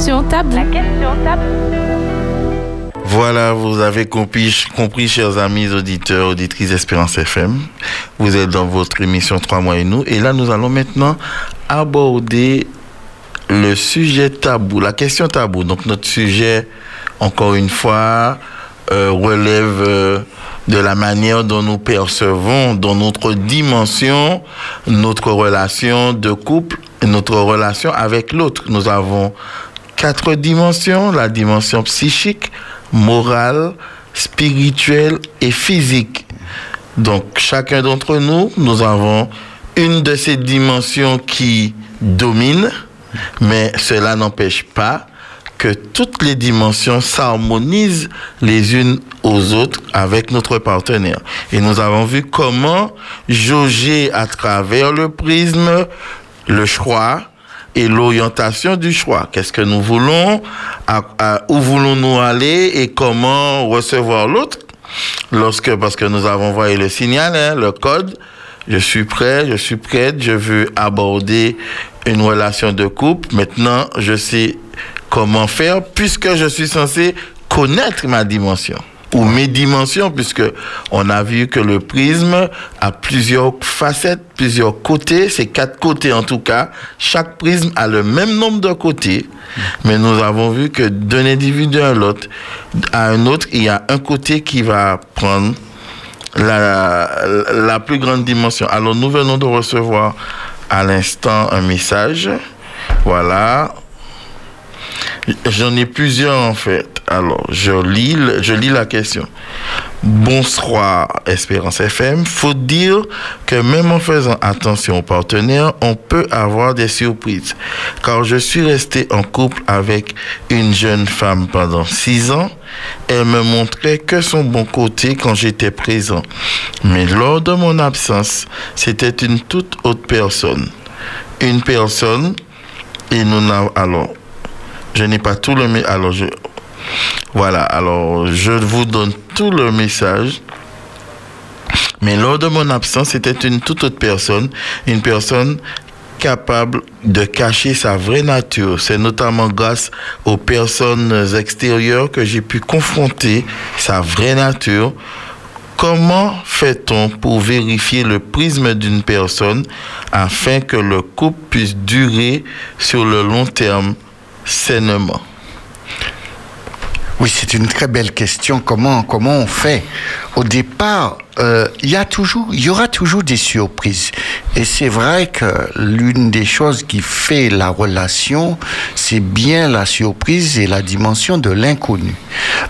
Speaker 5: Question tabou. La question tabou.
Speaker 3: Voilà, vous avez compris, compris, chers amis auditeurs, auditrices Espérance FM. Vous êtes dans votre émission 3 mois et nous. Et là, nous allons maintenant aborder le sujet tabou, la question tabou. Donc, notre sujet, encore une fois, euh, relève euh, de la manière dont nous percevons dans notre dimension, notre relation de couple, notre relation avec l'autre. Nous avons quatre dimensions, la dimension psychique, morale, spirituelle et physique. Donc chacun d'entre nous, nous avons une de ces dimensions qui domine, mais cela n'empêche pas que toutes les dimensions s'harmonisent les unes aux autres avec notre partenaire. Et nous avons vu comment jauger à travers le prisme le choix et l'orientation du choix. Qu'est-ce que nous voulons, où voulons-nous aller et comment recevoir l'autre? Lorsque, parce que nous avons envoyé le signal, hein, le code, je suis prêt, je suis prête, je veux aborder une relation de couple. Maintenant, je sais comment faire puisque je suis censé connaître ma dimension ou mes dimensions, puisque on a vu que le prisme a plusieurs facettes, plusieurs côtés, c'est quatre côtés en tout cas. Chaque prisme a le même nombre de côtés, mais nous avons vu que d'un individu à l'autre, à un autre, il y a un côté qui va prendre la, la plus grande dimension. Alors nous venons de recevoir à l'instant un message. Voilà, J'en ai plusieurs en fait. Alors, je lis, je lis la question. Bonsoir, Espérance FM. Faut dire que même en faisant attention aux partenaires, on peut avoir des surprises. Car je suis resté en couple avec une jeune femme pendant six ans. Elle me montrait que son bon côté quand j'étais présent. Mais lors de mon absence, c'était une toute autre personne. Une personne, et nous n'avons, alors, je n'ai pas tout le alors je voilà alors je vous donne tout le message mais lors de mon absence c'était une toute autre personne une personne capable de cacher sa vraie nature. C'est notamment grâce aux personnes extérieures que j'ai pu confronter sa vraie nature. Comment fait-on pour vérifier le prisme d'une personne afin que le couple puisse durer sur le long terme? Sainement
Speaker 2: oui, c'est une très belle question. Comment, comment on fait? Au départ, euh, il y a toujours, il y aura toujours des surprises. Et c'est vrai que l'une des choses qui fait la relation, c'est bien la surprise et la dimension de l'inconnu.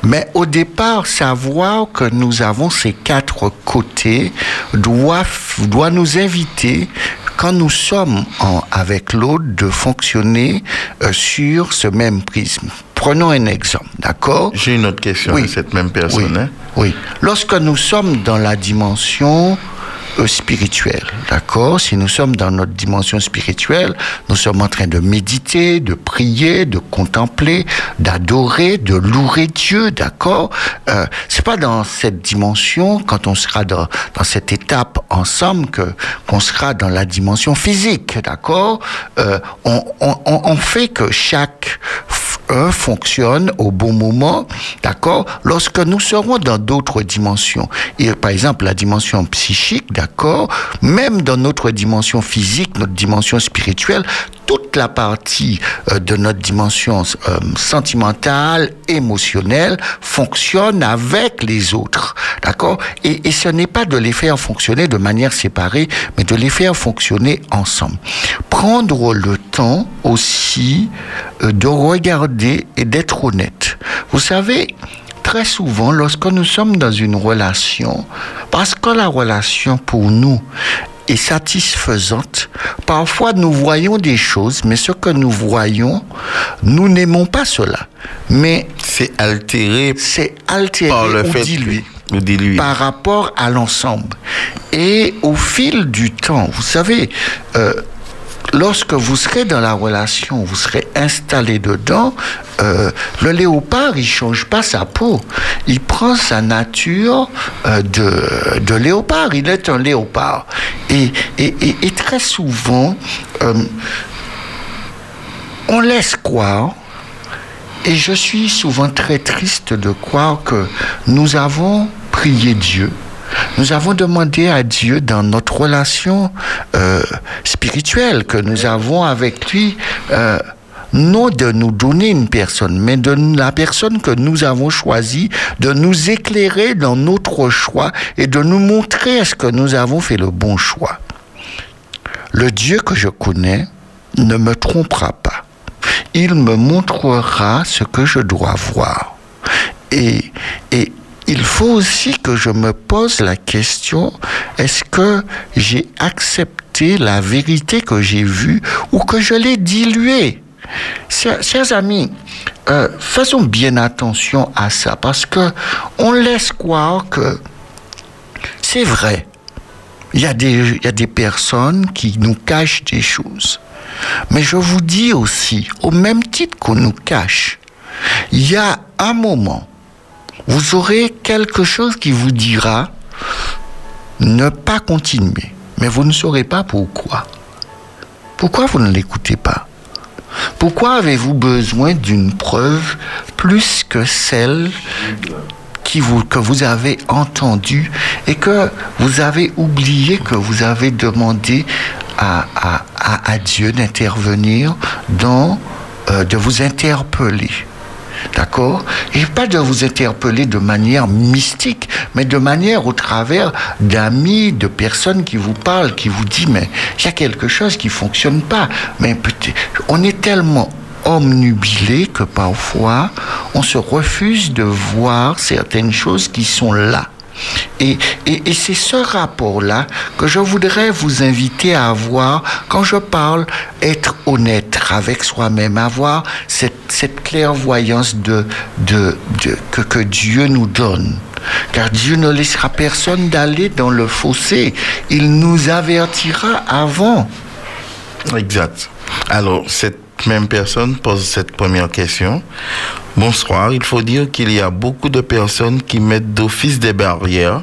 Speaker 2: Mais au départ, savoir que nous avons ces quatre côtés doit, doit nous inviter quand nous sommes avec l'autre, de fonctionner euh, sur ce même prisme. Prenons un exemple, d'accord?
Speaker 3: J'ai une autre question oui. cette même personne.
Speaker 2: Oui.
Speaker 3: Hein?
Speaker 2: oui. Lorsque nous sommes dans la dimension spirituelle, d'accord? Si nous sommes dans notre dimension spirituelle, nous sommes en train de méditer, de prier, de contempler, d'adorer, de louer Dieu, d'accord? Euh, C'est pas dans cette dimension, quand on sera dans, cette étape ensemble, que qu'on sera dans la dimension physique, d'accord? Euh, on, on fait que chaque un fonctionne au bon moment, d'accord Lorsque nous serons dans d'autres dimensions, et par exemple la dimension psychique, d'accord Même dans notre dimension physique, notre dimension spirituelle, toute la partie euh, de notre dimension euh, sentimentale, émotionnelle, fonctionne avec les autres, d'accord et, et ce n'est pas de les faire fonctionner de manière séparée, mais de les faire fonctionner ensemble. Prendre le temps aussi euh, de regarder et d'être honnête. Vous savez, très souvent, lorsque nous sommes dans une relation, parce que la relation pour nous est satisfaisante, parfois nous voyons des choses, mais ce que nous voyons, nous n'aimons pas cela. Mais
Speaker 3: c'est altéré,
Speaker 2: c'est altéré
Speaker 3: par le
Speaker 2: ou
Speaker 3: fait
Speaker 2: dilué par rapport à l'ensemble. Et au fil du temps, vous savez, euh, lorsque vous serez dans la relation, vous serez installé dedans, euh, le léopard, il change pas sa peau. Il prend sa nature euh, de, de léopard. Il est un léopard. Et, et, et, et très souvent, on laisse croire, et je suis souvent très triste de croire que nous avons prié Dieu. Nous avons demandé à Dieu dans notre relation euh, spirituelle que nous avons avec lui, euh, non de nous donner une personne, mais de la personne que nous avons choisie, de nous éclairer dans notre choix et de nous montrer est-ce que nous avons fait le bon choix. Le Dieu que je connais ne me trompera pas. Il me montrera ce que je dois voir. Et, et il faut aussi que je me pose la question, est-ce que j'ai accepté la vérité que j'ai vue ou que je l'ai diluée? Chers, amis, euh, faisons bien attention à ça parce que on laisse croire que c'est vrai. Il y, a des, il y a des personnes qui nous cachent des choses. Mais je vous dis aussi, au même titre qu'on nous cache, il y a un moment, vous aurez quelque chose qui vous dira ne pas continuer. Mais vous ne saurez pas pourquoi. Pourquoi vous ne l'écoutez pas? Pourquoi avez-vous besoin d'une preuve plus que celle qui vous, que vous avez entendue et que vous avez oublié que vous avez demandé à, Dieu d'intervenir dans, euh, de vous interpeller? D'accord Et pas de vous interpeller de manière mystique, mais de manière au travers d'amis, de personnes qui vous parlent, qui vous disent, mais il y a quelque chose qui fonctionne pas. Mais on est tellement omnubilé que parfois, on se refuse de voir certaines choses qui sont là. Et, et, c'est ce rapport-là que je voudrais vous inviter à avoir quand je parle être honnête avec soi-même, avoir cette, cette clairvoyance de, de, de, que, que Dieu nous donne. Car Dieu ne laissera personne d'aller dans le fossé. Il nous avertira avant.
Speaker 3: Exact. Alors, cette même personne pose cette première question. Bonsoir, il faut dire qu'il y a beaucoup de personnes qui mettent d'office des barrières,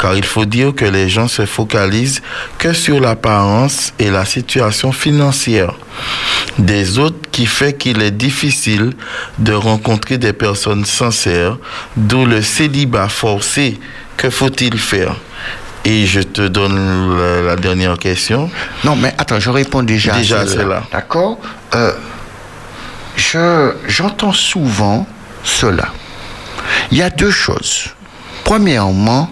Speaker 3: car il faut dire que les gens se focalisent que sur l'apparence et la situation financière des autres qui fait qu'il est difficile de rencontrer des personnes sincères, d'où le célibat forcé. Que faut-il faire? Et je te donne la, la, dernière question.
Speaker 2: Non, mais attends, je réponds déjà,
Speaker 3: déjà
Speaker 2: à
Speaker 3: celle-là.
Speaker 2: D'accord euh, je, J'entends souvent cela. Il y a deux choses. Premièrement,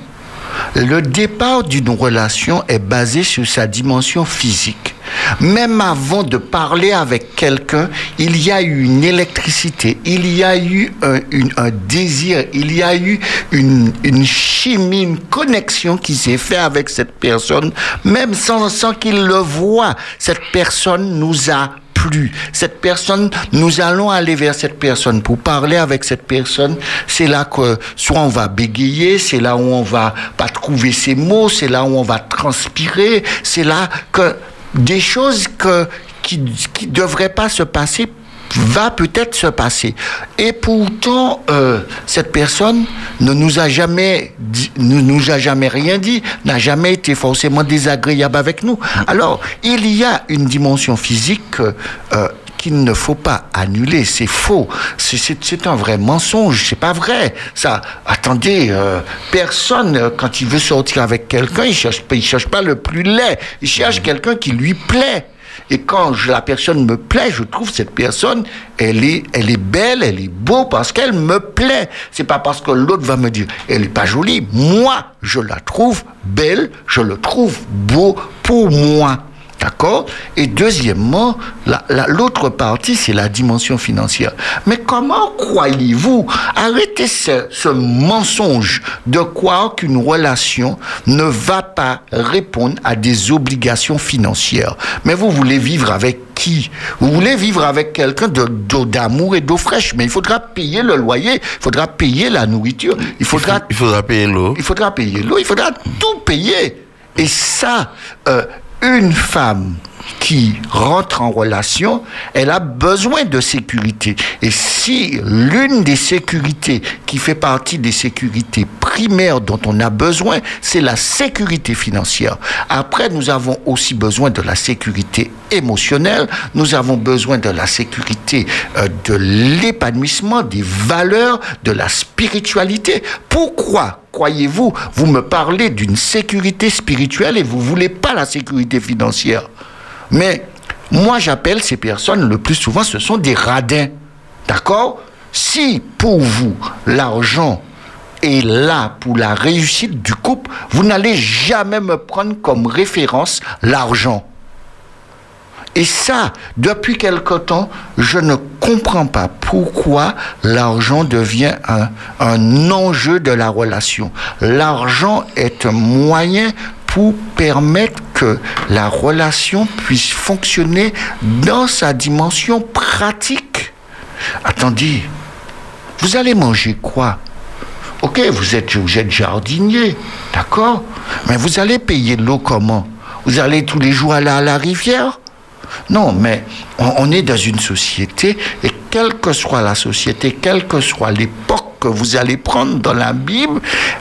Speaker 2: le départ d'une relation est basé sur sa dimension physique. Même avant de parler avec quelqu'un, il y a eu une électricité, il y a eu un, désir, il y a eu une, chimie, une connexion qui s'est faite avec cette personne, même sans, sans qu'il le voit. Cette personne nous a plu. Cette personne, nous allons aller vers cette personne pour parler avec cette personne. C'est là que soit on va bégayer, c'est là où on va pas trouver ses mots, c'est là où on va transpirer, c'est là que des choses que, qui ne devraient pas se passer va peut-être se passer. Et pourtant, euh, cette personne ne nous a jamais ne nous a jamais rien dit, n'a jamais été forcément désagréable avec nous. Alors, il y a une dimension physique euh, qu'il ne faut pas annuler. C'est faux. C'est un vrai mensonge. C'est pas vrai. Ça, attendez, euh, personne, quand il veut sortir avec quelqu'un, il cherche, il cherche pas le plus laid. Il cherche quelqu'un qui lui plaît. Et quand je, la personne me plaît, je trouve cette personne, elle est, elle est belle, elle est beau parce qu'elle me plaît. C'est pas parce que l'autre va me dire, elle est pas jolie. Moi, je la trouve belle, je le trouve beau pour moi. D'accord Et deuxièmement, l'autre partie, c'est la dimension financière. Mais comment croyez-vous Arrêtez ce, ce, mensonge de croire qu'une relation ne va pas répondre à des obligations financières? Mais vous voulez vivre avec qui? Vous voulez vivre avec quelqu'un d'amour et d'eau fraîche, mais il faudra payer le loyer, il faudra payer la nourriture, il faudra,
Speaker 3: il, faudra payer l'eau.
Speaker 2: Il faudra payer l'eau, il faudra tout payer. Et ça, euh, une femme qui rentre en relation, elle a besoin de sécurité. Et si l'une des sécurités qui fait partie des sécurités primaires dont on a besoin, c'est la sécurité financière. Après, nous avons aussi besoin de la sécurité émotionnelle, nous avons besoin de la sécurité euh, de l'épanouissement, des valeurs, de la spiritualité. Pourquoi croyez-vous, vous me parlez d'une sécurité spirituelle et vous voulez pas la sécurité financière? Mais moi, j'appelle ces personnes, le plus souvent, ce sont des radins. D'accord? Si pour vous, l'argent est là pour la réussite du couple, vous n'allez jamais me prendre comme référence l'argent. Et ça, depuis quelque temps, je ne comprends pas pourquoi l'argent devient un, un, enjeu de la relation. L'argent est un moyen pour permettre que la relation puisse fonctionner dans sa dimension pratique. Attendez, vous allez manger quoi? Ok, vous êtes, jardinier, d'accord? Mais vous allez payer l'eau comment? Vous allez tous les jours aller à la rivière? Non, mais on, est dans une société et quelle que soit la société, quelle que soit l'époque que vous allez prendre dans la Bible,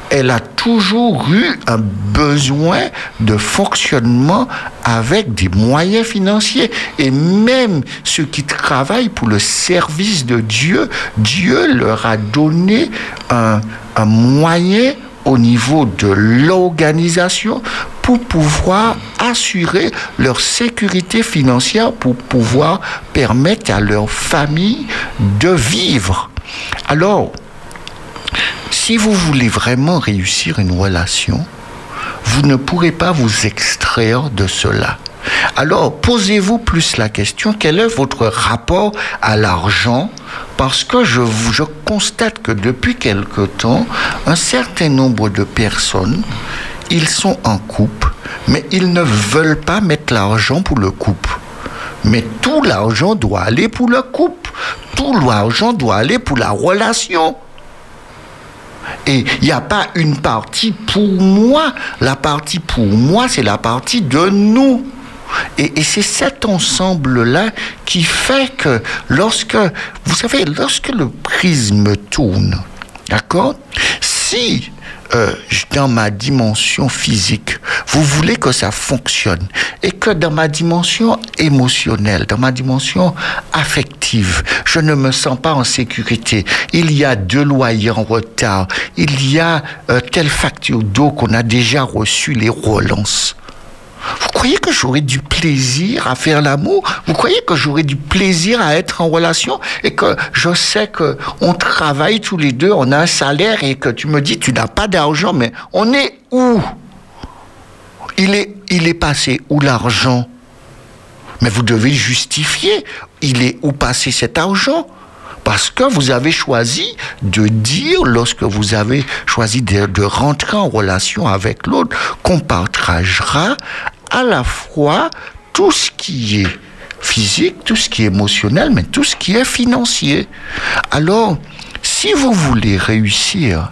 Speaker 2: elle a toujours eu un besoin de fonctionnement avec des moyens financiers. Et même ceux qui travaillent pour le service de Dieu, Dieu leur a donné un, un moyen au niveau de l'organisation pour pouvoir assurer leur sécurité financière, pour pouvoir permettre à leur famille de vivre. Alors, si vous voulez vraiment réussir une relation, vous ne pourrez pas vous extraire de cela. Alors, posez-vous plus la question, quel est votre rapport à l'argent? Parce que je, je, constate que depuis quelque temps, un certain nombre de personnes, ils sont en couple, mais ils ne veulent pas mettre l'argent pour le couple. Mais tout l'argent doit aller pour le couple. Tout l'argent doit aller pour la relation. Et il n'y a pas une partie pour moi. La partie pour moi, c'est la partie de nous. Et, c'est cet ensemble-là qui fait que lorsque, vous savez, lorsque le prisme tourne, d'accord? Si euh, dans ma dimension physique, vous voulez que ça fonctionne et que dans ma dimension émotionnelle, dans ma dimension affective, je ne me sens pas en sécurité. Il y a deux loyers en retard. Il y a euh, telle facture d'eau qu'on a déjà reçu les relances. Vous croyez que j'aurais du plaisir à faire l'amour? Vous croyez que j'aurais du plaisir à être en relation et que je sais que on travaille tous les deux, on a un salaire et que tu me dis tu n'as pas d'argent, mais on est où? Il est, il est passé où l'argent? Mais vous devez justifier. Il est où passé cet argent? Parce que vous avez choisi de dire, lorsque vous avez choisi de, de rentrer en relation avec l'autre, qu'on partagera à la fois tout ce qui est physique, tout ce qui est émotionnel, mais tout ce qui est financier. Alors, si vous voulez réussir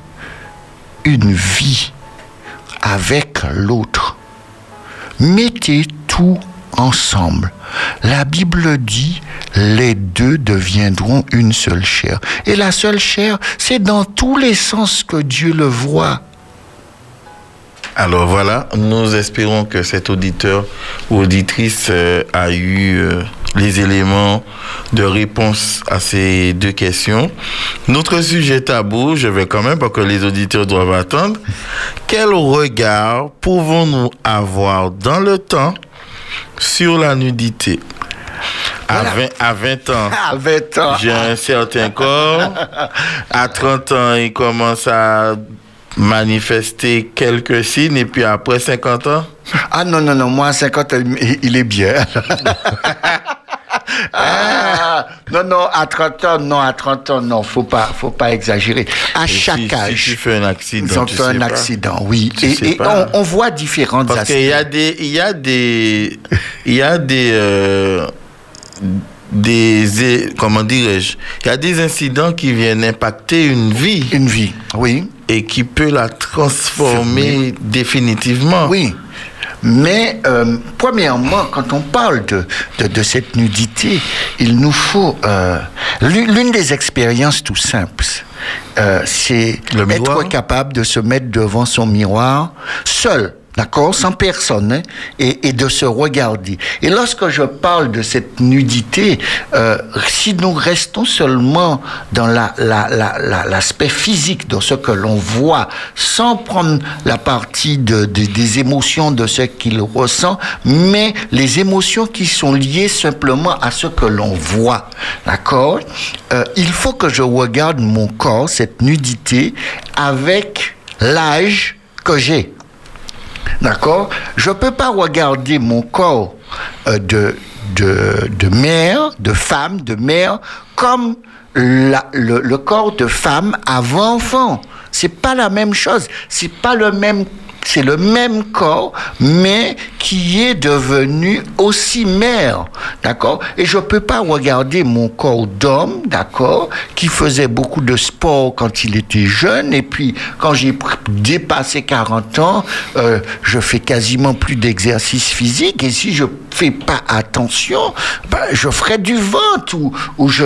Speaker 2: une vie avec l'autre, mettez tout ensemble. La Bible dit, les deux deviendront une seule chair. Et la seule chair, c'est dans tous les sens que Dieu le voit.
Speaker 3: Alors voilà, nous espérons que cet auditeur ou auditrice euh, a eu euh, les éléments de réponse à ces deux questions. Notre sujet tabou, je vais quand même, parce que les auditeurs doivent attendre, quel regard pouvons-nous avoir dans le temps sur la nudité? À,
Speaker 2: Voilà.
Speaker 3: 20, à 20 ans,
Speaker 2: À 20 ans.
Speaker 3: j'ai un certain corps. À 30 ans, il commence à manifester quelques signes. Et puis après 50 ans,
Speaker 2: Ah non, non, non, moi à 50, il- il est bien. Ah, non, non, à 30 ans, non, à 30 ans, non, faut pas, faut pas exagérer. À
Speaker 3: et
Speaker 2: chaque
Speaker 3: si,
Speaker 2: âge,
Speaker 3: si tu fais un accident,
Speaker 2: ils ont
Speaker 3: tu
Speaker 2: un
Speaker 3: pas.
Speaker 2: accident, oui.
Speaker 3: Tu
Speaker 2: Et, on, on voit différentes
Speaker 3: Parce qu'il y a des, il y a des, il y a des, euh, des, é- comment dirais-je, il y a des incidents qui viennent impacter une vie
Speaker 2: Une vie, oui.
Speaker 3: Et qui peut la transformer définitivement.
Speaker 2: Oui. Mais euh, premièrement, quand on parle de, de, de cette nudité, il nous faut euh, l'une des expériences tout simples. euh, c'est être capable de se mettre devant son miroir seul. D'accord? Sans personne, hein, et, et de se regarder. Et lorsque je parle de cette nudité, euh, si nous restons seulement dans la- la- la- la- l'aspect physique, dans ce que l'on voit, sans prendre la partie de, de- des émotions de ce qu'il ressent, mais les émotions qui sont liées simplement à ce que l'on voit, d'accord? Euh, Il faut que je regarde mon corps, cette nudité, avec l'âge que j'ai. D'accord? Je ne peux pas regarder mon corps euh, de, mère, de femme, de mère, comme le, corps de femme avant enfant. C'est pas la même chose. C'est pas le même. C'est le même corps, mais qui est devenu aussi mère, d'accord? Et je peux pas regarder mon corps d'homme, d'accord, qui faisait beaucoup de sport quand il était jeune, et puis quand j'ai dépassé 40 ans, euh, je fais quasiment plus d'exercice physique, et si je fais pas attention, ben, je ferai du ventre, ou, ou je,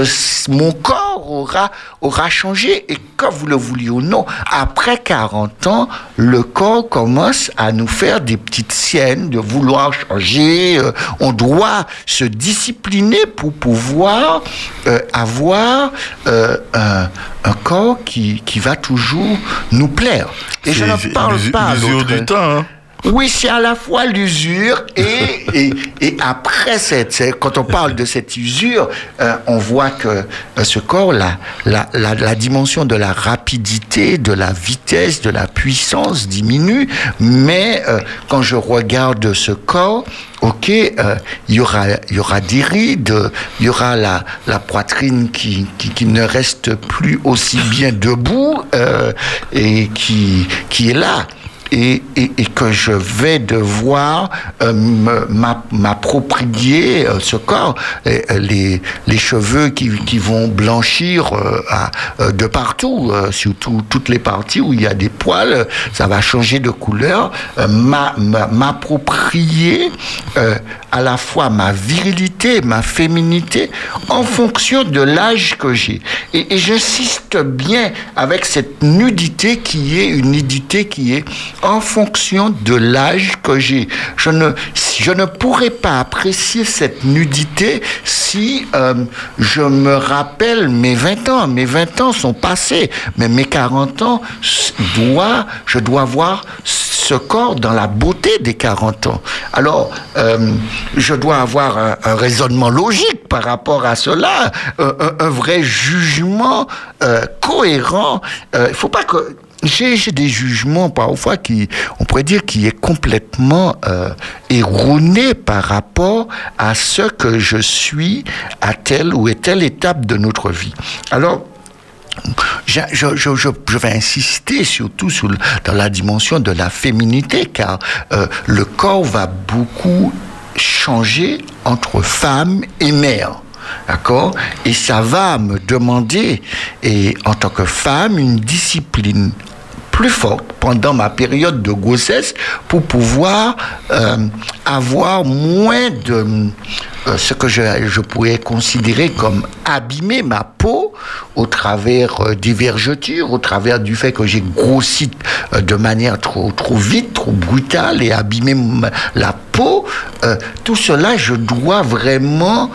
Speaker 2: mon corps aura, aura changé, et que vous le vouliez ou non, après 40 ans, le corps commence à nous faire des petites siennes de vouloir changer. euh, on doit se discipliner pour pouvoir euh, avoir euh, un, un corps qui, qui va toujours nous plaire. Et je ne parle pas d'autre-
Speaker 3: du temps. hein.
Speaker 2: Oui, c'est à la fois l'usure et, et, et après, cette, quand on parle de cette usure, euh, on voit que euh, ce corps, la, la, la, la dimension de la rapidité, de la vitesse, de la puissance diminue, mais euh, quand je regarde ce corps, ok, euh, il y aura, y aura des rides, il y aura la, la poitrine qui, qui, qui ne reste plus aussi bien debout euh, et qui, qui est là et, et, et que je vais devoir euh, m'approprier euh, ce corps, euh, les, les cheveux qui, qui vont blanchir euh, euh, de partout, surtout toutes les parties où il y a des poils, ça va changer de couleur, m'a- m'a- m'approprier à la fois ma virilité, ma féminité, en fonction de l'âge que j'ai. Et j'insiste bien avec cette nudité qui est une nudité qui est en fonction de l'âge que j'ai. Je ne, je ne pourrais pas apprécier cette nudité si euh, je me rappelle mes 20 ans. Mes 20 ans sont passés, mais mes 40 ans, je dois voir ce corps dans la beauté des 40 ans. Alors, euh, je dois avoir un, raisonnement logique par rapport à cela, un, vrai jugement euh, cohérent. Il faut pas que j'ai des jugements parfois qui, on pourrait dire, qui est complètement euh, erroné par rapport à ce que je suis à telle ou telle étape de notre vie. Alors, je, vais insister surtout dans la dimension de la féminité, car euh, le corps va beaucoup changer entre femme et mère. D'accord? Et ça va me demander, et en tant que femme, une discipline plus forte pendant ma période de grossesse pour pouvoir euh, avoir moins de euh, ce que je, je pourrais considérer comme abîmer ma peau au travers euh, des vergetures, au travers du fait que j'ai grossi de manière trop, trop vite, trop brutale et abîmé la peau. Tout cela, je dois vraiment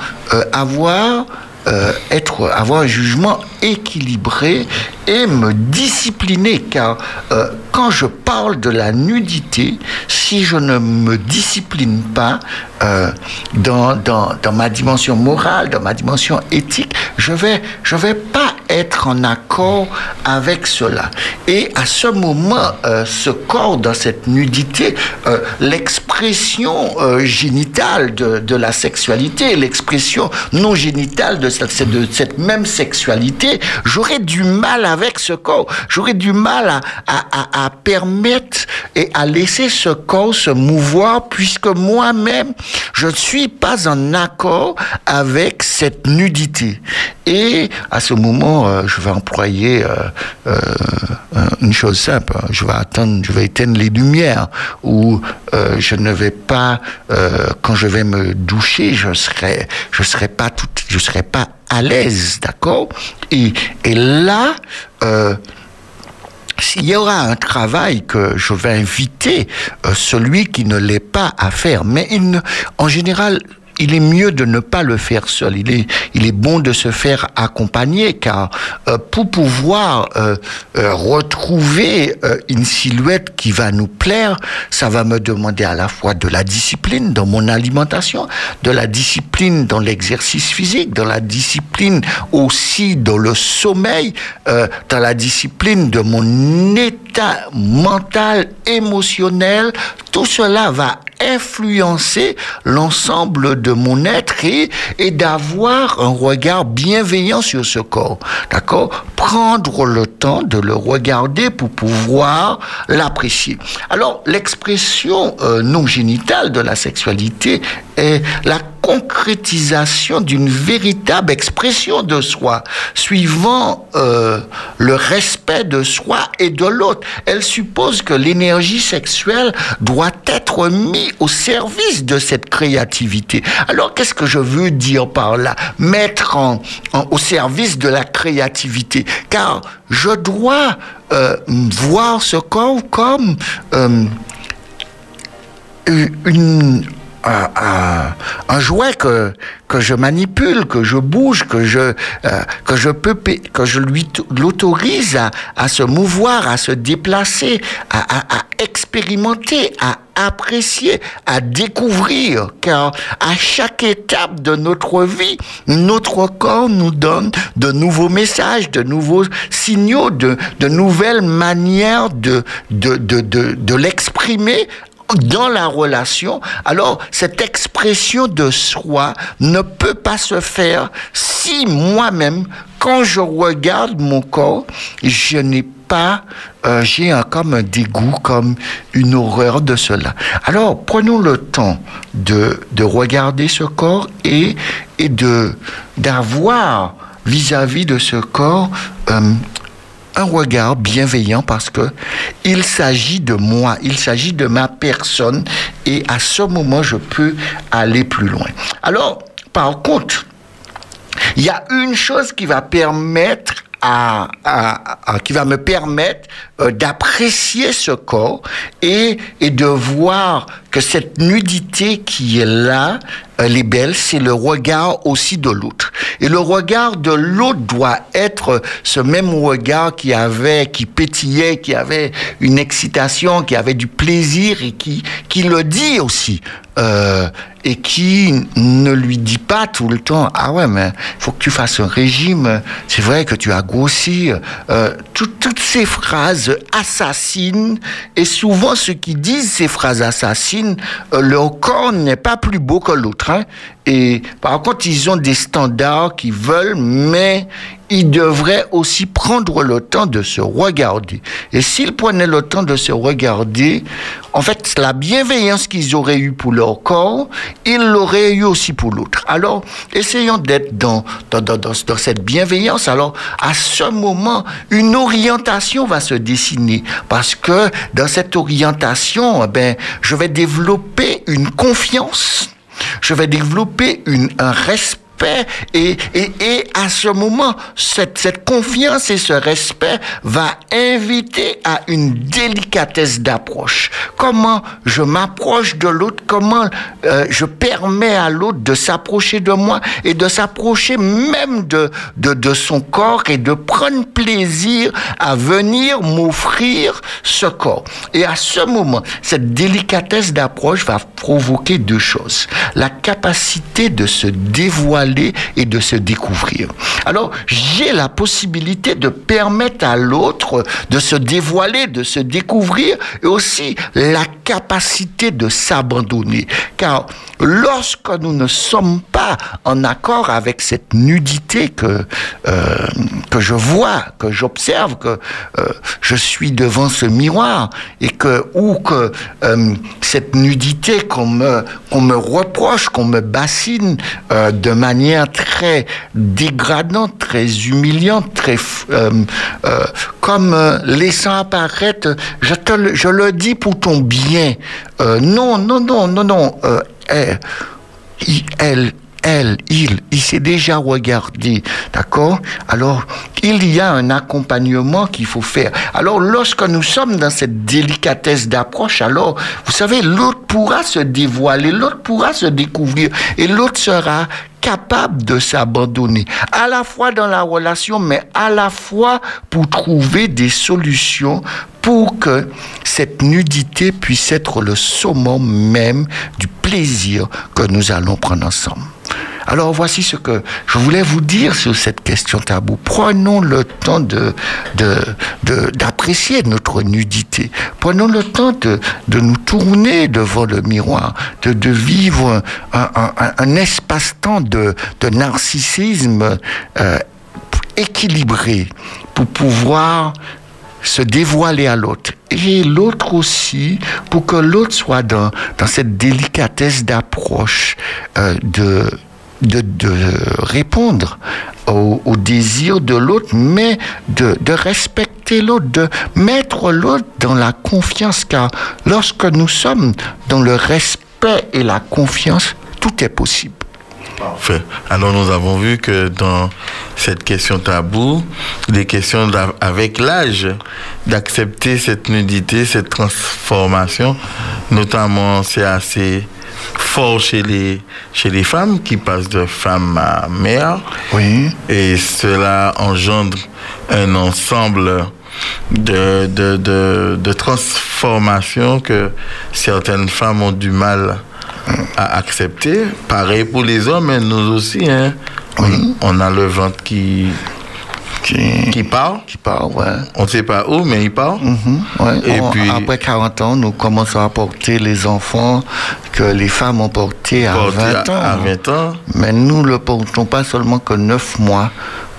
Speaker 2: avoir euh, être, avoir un jugement équilibré et me discipliner, car euh, quand je parle de la nudité, si je ne me discipline pas euh, dans, dans, dans ma dimension morale, dans ma dimension éthique, je vais, je vais pas être en accord avec cela. Et à ce moment, euh, ce corps dans cette nudité, euh, l'expression euh, génitale de, de la sexualité, l'expression non génitale de cette, de cette même sexualité, j'aurais du mal avec ce corps. J'aurais du mal à, à, à, à permettre et à laisser ce corps se mouvoir puisque moi-même, je ne suis pas en accord avec cette nudité. Et à ce moment, euh, je vais employer euh, euh, une chose simple. Je vais attendre, je vais éteindre les lumières ou je ne vais pas, quand je vais me doucher, je serai, je serai pas je serai pas à l'aise, d'accord? Et, là, s'il y aura un travail que je vais inviter celui qui ne l'est pas à faire, mais il en général, il est mieux de ne pas le faire seul. Il est, bon de se faire accompagner car euh, pour pouvoir euh, euh, retrouver une silhouette qui va nous plaire, ça va me demander à la fois de la discipline dans mon alimentation, de la discipline dans l'exercice physique, de la discipline aussi dans le sommeil, dans la discipline de mon état mental, émotionnel. Tout cela va influencer l'ensemble de mon être et, d'avoir un regard bienveillant sur ce corps. D'accord? Prendre le temps de le regarder pour pouvoir l'apprécier. Alors, l'expression euh, non génitale de la sexualité est la concrétisation d'une véritable expression de soi, suivant euh, le respect de soi et de l'autre. Elle suppose que l'énergie sexuelle doit être mise au service de cette créativité. Alors, qu'est-ce que je veux dire par là? Mettre au service de la créativité. Car je dois euh, voir ce corps comme euh, une un, jouet que, que je manipule, que je bouge, que je, euh, que je peux, que je lui l'autorise à, à, se mouvoir, à se déplacer, à, à, à, expérimenter, à apprécier, à découvrir, car à chaque étape de notre vie, notre corps nous donne de nouveaux messages, de nouveaux signaux, de, de nouvelles manières de, de, de, de, de l'exprimer dans la relation, alors cette expression de soi ne peut pas se faire si moi-même, quand je regarde mon corps, je n'ai pas, euh, j'ai comme un dégoût, comme une horreur de cela. Alors, prenons le temps de, de regarder ce corps et, et de d'avoir vis-à-vis de ce corps euh, un regard bienveillant parce que il s'agit de moi, il s'agit de ma personne et à ce moment je peux aller plus loin. Alors, par contre, il y a une chose qui va permettre à, qui va me permettre euh, d'apprécier ce corps et, et de voir que cette nudité qui est là, elle est belle, c'est le regard aussi de l'autre. Et le regard de l'autre doit être ce même regard qui avait, qui pétillait, qui avait une excitation, qui avait du plaisir et qui, qui le dit aussi. Euh, et qui ne lui dit pas tout le temps ah ouais mais faut que tu fasses un régime c'est vrai que tu as grossi euh, toutes ces phrases assassines et souvent ceux qui disent ces phrases assassines euh, leur corps n'est pas plus beau que l'autre hein. Et par contre, ils ont des standards qu'ils veulent, mais ils devraient aussi prendre le temps de se regarder. Et s'ils prenaient le temps de se regarder, en fait, la bienveillance qu'ils auraient eue pour leur corps, ils l'auraient eu aussi pour l'autre. Alors, essayons d'être dans, dans, dans, dans, cette bienveillance. Alors, à ce moment, une orientation va se dessiner. Parce que dans cette orientation, eh ben, je vais développer une confiance je vais développer une, un respect et, et, et à ce moment, cette, confiance et ce respect va inviter à une délicatesse d'approche. Comment je m'approche de l'autre, comment euh, je permets à l'autre de s'approcher de moi et de s'approcher même de, de son corps et de prendre plaisir à venir m'offrir ce corps. Et à ce moment, cette délicatesse d'approche va provoquer deux choses. La capacité de se dévoiler et de se découvrir. Alors, j'ai la possibilité de permettre à l'autre de se dévoiler, de se découvrir et aussi la capacité de s'abandonner. Car lorsque nous ne sommes pas en accord avec cette nudité que, euh, que je vois, que j'observe, que euh, je suis devant ce miroir et que, ou que euh, cette nudité qu'on me, qu'on me reproche, qu'on me bassine de manière manière très dégradante, très humiliante, très euh, euh, comme euh, laissant apparaître, je, te le, je le dis pour ton bien. Non, non, non, non, non. elle, elle, il, il s'est déjà regardé, d'accord? Alors, il y a un accompagnement qu'il faut faire. Alors, lorsque nous sommes dans cette délicatesse d'approche, alors, vous savez, l'autre pourra se dévoiler, l'autre pourra se découvrir, et l'autre sera capable de s'abandonner, à la fois dans la relation, mais à la fois pour trouver des solutions pour que cette nudité puisse être le summum même du plaisir que nous allons prendre ensemble. Alors voici ce que je voulais vous dire sur cette question tabou. Prenons le temps de, d'apprécier notre nudité. Prenons le temps de, de nous tourner devant le miroir, de, de vivre un- un- un espace-temps de, narcissisme euh, équilibré pour pouvoir se dévoiler à l'autre. Et l'autre aussi pour que l'autre soit dans, cette délicatesse d'approche euh, de, de, répondre au, au désir de l'autre mais de respecter l'autre de mettre l'autre dans la confiance. Car lorsque nous sommes dans le respect et la confiance tout est possible
Speaker 3: Alors nous avons vu que dans cette question tabou, il est question d'a- avec l'âge d'accepter cette nudité, cette transformation. Notamment, c'est assez fort chez les, chez les femmes qui passent de femme à mère.
Speaker 2: oui
Speaker 3: Et cela engendre un ensemble de, de, de, de transformations que certaines femmes ont du mal à accepter. Pareil pour les hommes, et nous aussi. Hein. On, on a le ventre qui,
Speaker 2: qui,
Speaker 3: qui part.
Speaker 2: qui part ouais
Speaker 3: On ne sait pas où, mais il part.
Speaker 2: Mhm, ouais.
Speaker 3: Et
Speaker 2: On-
Speaker 3: puis-
Speaker 2: Après 40 ans, nous commençons à porter les enfants que les femmes ont portés à
Speaker 3: Porté
Speaker 2: 20 ans.
Speaker 3: à, à 20 ans,
Speaker 2: Mais nous ne le portons pas seulement que 9 mois.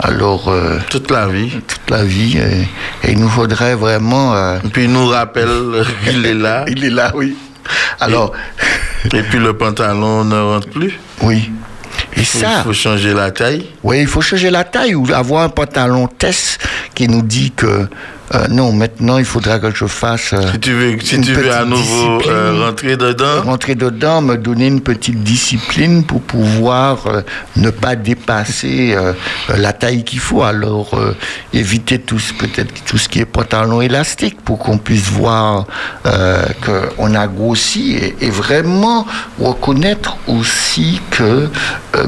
Speaker 2: Alors, euh,
Speaker 3: toute la vie.
Speaker 2: toute la vie. Et, et il nous faudrait vraiment... euh,
Speaker 3: Et puis il nous rappelle qu'il est là.
Speaker 2: il est là, oui. Alors,
Speaker 3: Et puis le pantalon ne rentre plus?
Speaker 2: oui. Et
Speaker 3: Il
Speaker 2: ça,
Speaker 3: faut changer la taille?
Speaker 2: oui, il faut changer la taille ou avoir un pantalon test qui nous dit que euh, non, maintenant il faudra que je fasse... euh,
Speaker 3: Si tu veux, si tu veux à nouveau euh, rentrer dedans,
Speaker 2: rentrer dedans, me donner une petite discipline pour pouvoir euh, ne pas dépasser euh, euh, la taille qu'il faut. Alors euh, éviter tout ce- peut-être tout ce qui est pantalon élastique pour qu'on puisse voir euh, qu'on a grossi et, et vraiment reconnaître aussi que euh,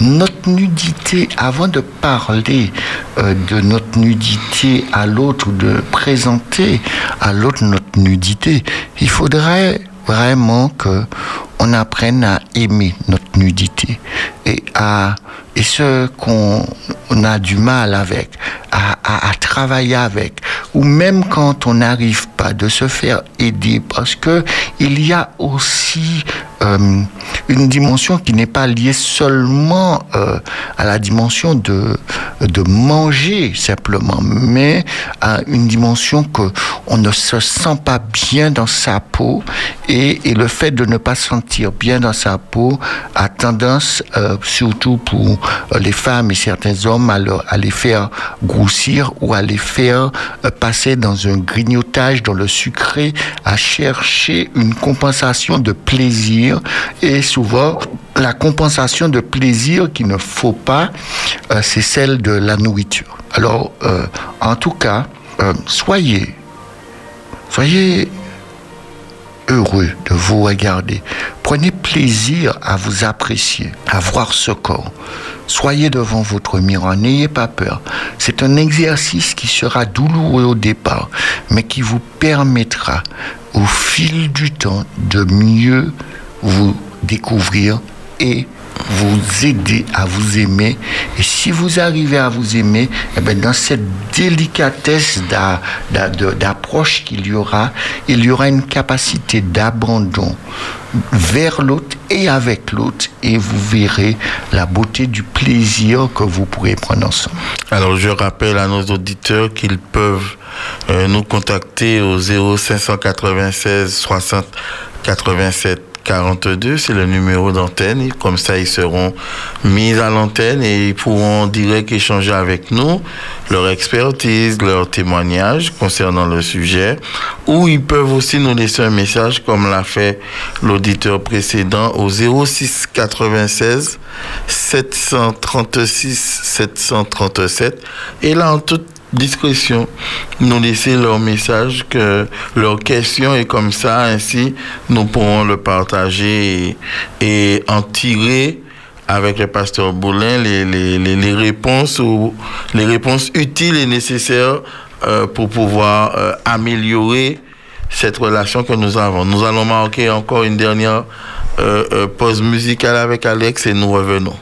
Speaker 2: notre nudité, avant de parler euh, de notre nudité à l'autre, ou de présenter à l'autre notre nudité, il faudrait vraiment que on apprenne à aimer notre nudité et à ce qu'on on a du mal avec, à travailler avec, ou même quand on n'arrive pas de se faire aider, parce que il y a aussi euh, une dimension qui n'est pas liée seulement euh, à la dimension de, de manger simplement, mais à une dimension que on ne se sent pas bien dans sa peau et, et le fait de ne pas se sentir bien dans sa peau a tendance, euh, surtout pour les femmes et certains hommes, à, à les faire grossir ou à les faire passer dans un grignotage, dans le sucré, à chercher une compensation de plaisir et souvent la compensation de plaisir qu'il ne faut pas, euh, c'est celle de la nourriture. Alors, euh, en tout cas, euh, soyez, soyez heureux de vous regarder. Prenez plaisir à vous apprécier, à voir ce corps. Soyez devant votre miroir, n'ayez pas peur. C'est un exercice qui sera douloureux au départ, mais qui vous permettra au fil du temps de mieux vous découvrir et vous aider à vous aimer. Et si vous arrivez à vous aimer, eh ben, dans cette délicatesse d'approche qu'il y aura, il y aura une capacité d'abandon vers l'autre et avec l'autre. Et vous verrez la beauté du plaisir que vous pourrez prendre ensemble.
Speaker 3: Alors, je rappelle à nos auditeurs qu'ils peuvent euh, nous contacter au 0596 60 87 42, c'est le numéro d'antenne. Comme ça, ils seront mis à l'antenne et ils pourront direct échanger avec nous leur expertise, leur témoignage concernant le sujet. Ou ils peuvent aussi nous laisser un message comme l'a fait l'auditeur précédent au 06 96 736 737. Et là, en toute discrétion, nous laisser leur message, que leur question est comme ça, ainsi nous pourrons le partager et, en tirer avec le pasteur Boulin les, les, les, réponses ou les réponses utiles et nécessaires euh, pour pouvoir euh, améliorer cette relation que nous avons. Nous allons marquer encore une dernière euh, pause musicale avec Alex et nous revenons.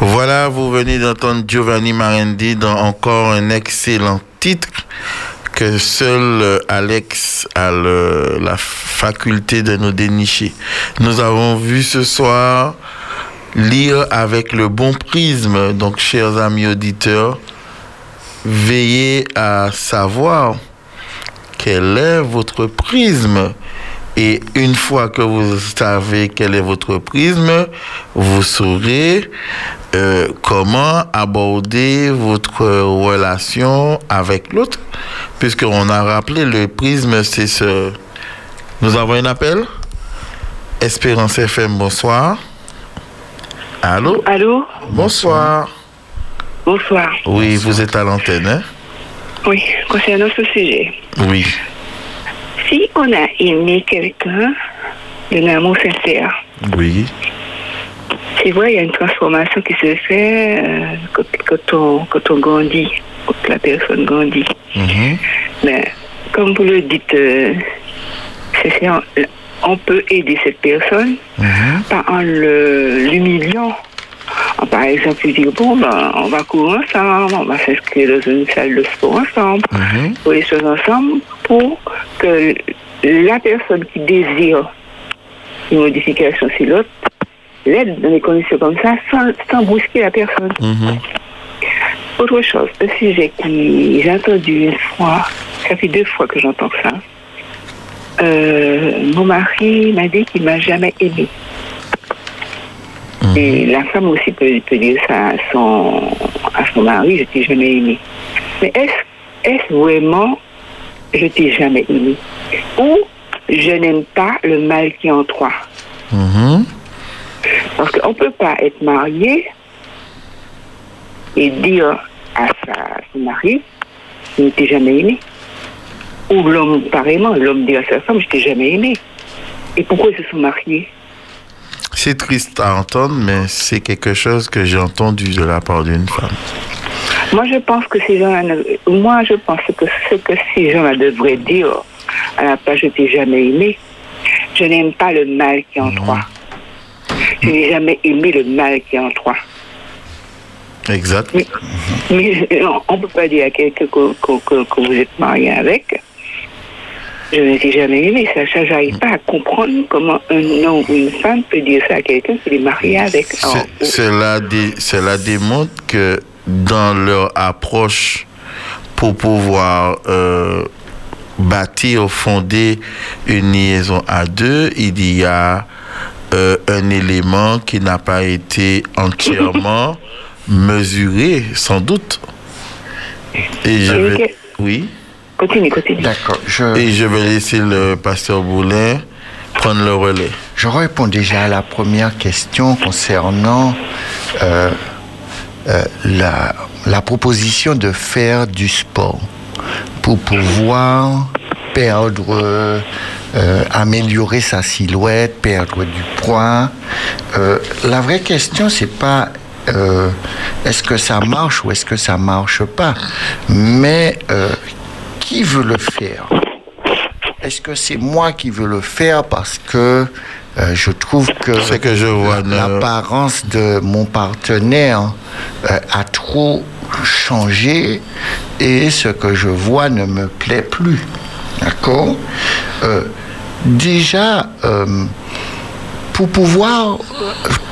Speaker 3: Voilà, vous venez d'entendre Giovanni Marendi dans encore un excellent titre que seul Alex a la faculté de nous dénicher. Nous avons vu ce soir lire avec le bon prisme. Donc, chers amis auditeurs, veillez à savoir quel est votre prisme Et une fois que vous savez quel est votre prisme, vous saurez euh, comment aborder votre relation avec l'autre. Puisqu'on a rappelé, le prisme, c'est ce... Nous avons un appel Espérance FM, bonsoir. Allô?
Speaker 6: Allô?
Speaker 3: Bonsoir.
Speaker 6: Bonsoir.
Speaker 3: Oui, vous êtes à l'antenne, hein?
Speaker 6: Oui, concernant ce sujet.
Speaker 3: Oui.
Speaker 6: Si on a aimé quelqu'un d'un amour sincère,
Speaker 3: Oui.
Speaker 6: tu vois, il y a une transformation qui se fait euh, quand, quand on, quand on grandit, quand la personne grandit.
Speaker 3: Mhm.
Speaker 6: Mais comme vous le dites, euh, on peut aider cette personne
Speaker 3: Mhm.
Speaker 6: pas en l'humiliant. Par exemple, lui dire, bon, ben, on va courir ensemble, on va s'inscrire dans une salle de sport ensemble,
Speaker 3: Mhm.
Speaker 6: pour les choses ensemble, pour que la personne qui désire une modification sur l'autre l'aide dans des conditions comme ça sans, sans brusquer la personne.
Speaker 3: Mhm.
Speaker 6: Autre chose, un sujet qui j'ai entendu une fois, ça fait deux fois que j'entends ça. Euh, mon mari m'a dit qu'il m'a jamais aimé. Et la femme aussi peut, peut dire ça à son, à son mari, je t'ai jamais aimé. Mais est-ce est vraiment je t'ai jamais aimé? Ou je n'aime pas le mal qui est en toi?
Speaker 3: Mhm.
Speaker 6: Parce qu'on ne peut pas être marié et dire à sa, son mari, je ne t'ai jamais aimé. Ou l'homme, pareillement, l'homme dit à sa femme, je t'ai jamais aimé. Et pourquoi ils se sont mariés?
Speaker 3: C'est triste à entendre, mais c'est quelque chose que j'ai entendu de la part d'une femme.
Speaker 6: Moi, je pense que ces gens-là, moi, je pense que ce que ces gens-là devraient dire à la place, je t'ai jamais aimé, je n'aime pas le mal qui est en toi. Je n'ai jamais aimé le mal qui est en toi.
Speaker 3: Exact.
Speaker 6: Mais, mais on ne peut pas dire à quelqu'un que, que- que- que vous êtes marié avec. Je ne t'ai jamais aimé. Ça, ça j'arrive pas à comprendre comment un homme ou une femme peut dire ça à quelqu'un qu'il est marié avec.
Speaker 3: Cela, dé- cela démontre que dans leur approche pour pouvoir euh, bâtir, fonder une liaison à deux, il y a euh, un élément qui n'a pas été entièrement mesuré, sans doute. Et je vais, oui.
Speaker 6: Continue, continue.
Speaker 2: D'accord. Je,
Speaker 3: Et je vais laisser le pasteur Boulin prendre le relais.
Speaker 2: je réponds déjà à la première question concernant euh, euh, la, la proposition de faire du sport pour pouvoir perdre, euh, euh, améliorer sa silhouette, perdre du poids. Euh, la vraie question, c'est pas euh, est-ce que ça marche ou est-ce que ça marche pas, mais euh, qui veut le faire? Est-ce que c'est moi qui veux le faire parce que euh, je trouve que l'apparence de mon partenaire euh, a trop changé et ce que je vois ne me plaît plus. D'accord? Euh, Déjà, pour pouvoir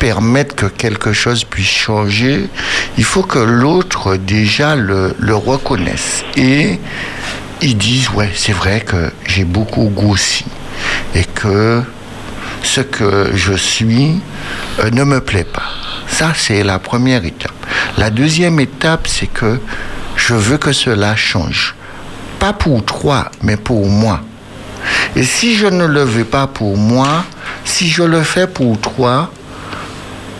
Speaker 2: permettre que quelque chose puisse changer, il faut que l'autre déjà le, le reconnaisse. Et ils disent, ouais, c'est vrai que j'ai beaucoup grossi et que ce que je suis euh, ne me plaît pas. Ça, c'est la première étape. La deuxième étape, c'est que je veux que cela change. Pas pour toi, mais pour moi. Et si je ne le veux pas pour moi, si je le fais pour toi,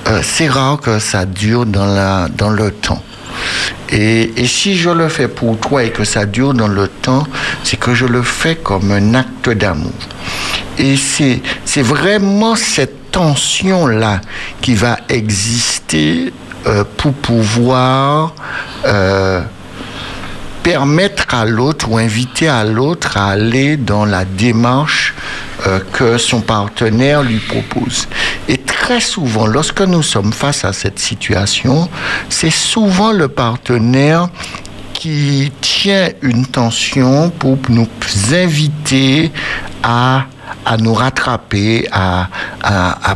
Speaker 2: euh, c'est rare que ça dure dans, la, dans le temps. Et, si je le fais pour toi et que ça dure dans le temps, c'est que je le fais comme un acte d'amour. Et c'est, c'est vraiment cette tension-là qui va exister euh, pour pouvoir euh, permettre à l'autre ou inviter à l'autre à aller dans la démarche euh, que son partenaire lui propose. Et très souvent, lorsque nous sommes face à cette situation, c'est souvent le partenaire qui tient une tension pour nous inviter à à nous rattraper, à,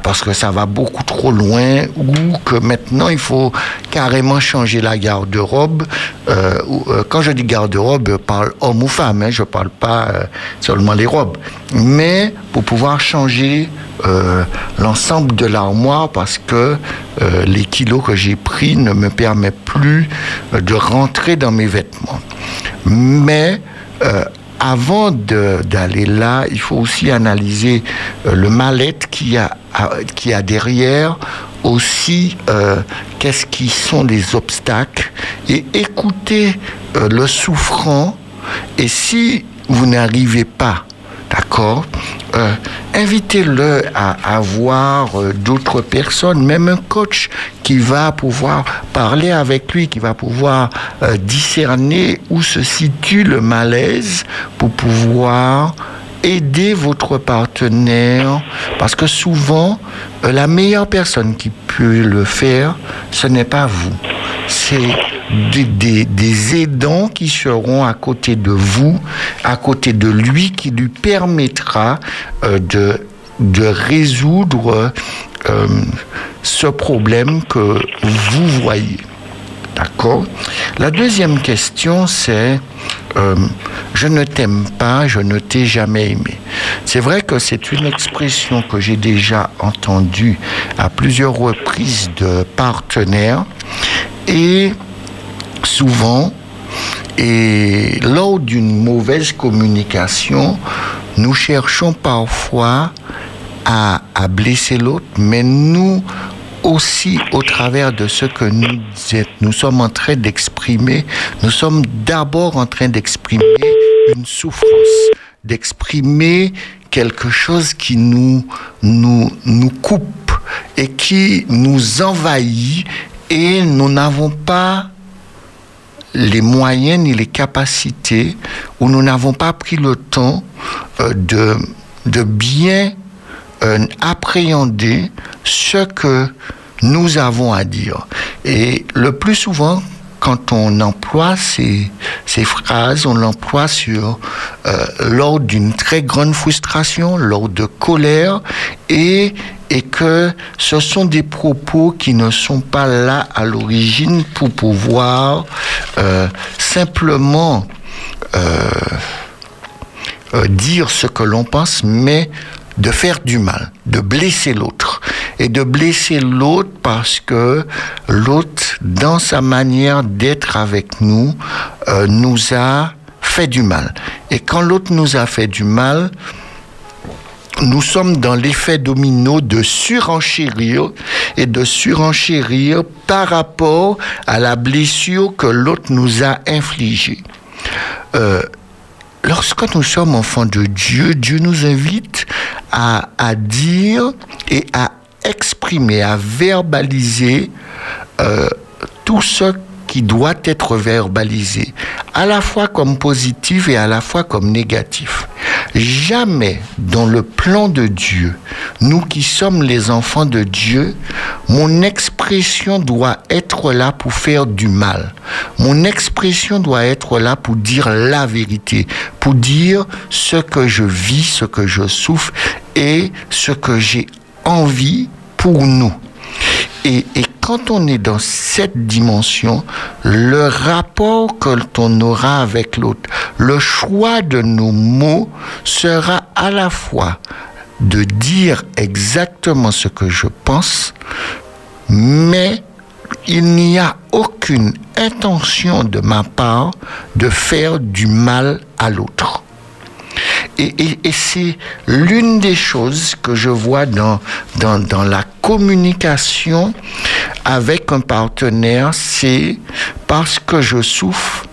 Speaker 2: parce que ça va beaucoup trop loin, ou que maintenant il faut carrément changer la garde-robe. Euh, euh, quand je dis garde-robe, je parle homme ou femme, hein, je parle pas euh, seulement les robes. Mais pour pouvoir changer l'ensemble de l'armoire, parce que les kilos que j'ai pris ne me permettent plus de rentrer dans mes vêtements. Mais avant d'aller là, il faut aussi analyser euh, le mal-être qu'il y a derrière, aussi euh, qu'est-ce qui sont les obstacles, et écouter euh, le souffrant. Et si vous n'arrivez pas, d'accord, euh, invitez-le à, à voir euh, d'autres personnes, même un coach qui va pouvoir parler avec lui, qui va pouvoir euh, discerner où se situe le malaise pour pouvoir aider votre partenaire. Parce que souvent la meilleure personne qui peut le faire ce n'est pas vous c'est des, aidants qui seront à côté de vous, à côté de lui, qui lui permettra euh, de, de résoudre euh, ce problème que vous voyez. D'accord La deuxième question, c'est euh, je ne t'aime pas, je ne t'ai jamais aimé. C'est vrai que c'est une expression que j'ai déjà entendue à plusieurs reprises de partenaires et souvent, et lors d'une mauvaise communication, nous cherchons parfois à, à blesser l'autre, mais nous aussi, au travers de ce que nous, nous sommes en train d'exprimer, nous sommes d'abord en train d'exprimer une souffrance, d'exprimer quelque chose qui nous, nous, nous coupe et qui nous envahit et nous n'avons pas les moyens ni les capacités ou nous n'avons pas pris le temps euh, de, de bien euh, appréhender ce que nous avons à dire. Et le plus souvent, quand on emploie ces, phrases, on l'emploie sur euh, lors d'une très grande frustration, lors de colère, et, et que ce sont des propos qui ne sont pas là à l'origine pour pouvoir euh, simplement euh, euh, dire ce que l'on pense, mais de faire du mal, de blesser l'autre. Et de blesser l'autre parce que l'autre, dans sa manière d'être avec nous, euh, nous a fait du mal. Et quand l'autre nous a fait du mal, nous sommes dans l'effet domino de surenchérir et de surenchérir par rapport à la blessure que l'autre nous a infligée. Euh, lorsque nous sommes enfants de Dieu, Dieu nous invite à, dire et à exprimer, à verbaliser euh, tout ce qui doit être verbalisé, à la fois comme positif et à la fois comme négatif. Jamais dans le plan de Dieu, nous qui sommes les enfants de Dieu, mon expression doit être là pour faire du mal. Mon expression doit être là pour dire la vérité, pour dire ce que je vis, ce que je souffre et ce que j'ai envie pour nous. Et, quand on est dans cette dimension, le rapport que l'on aura avec l'autre, le choix de nos mots sera à la fois de dire exactement ce que je pense, mais il n'y a aucune intention de ma part de faire du mal à l'autre. Et, et, et c'est l'une des choses que je vois dans, dans, dans la communication avec un partenaire, c'est parce que je souffre,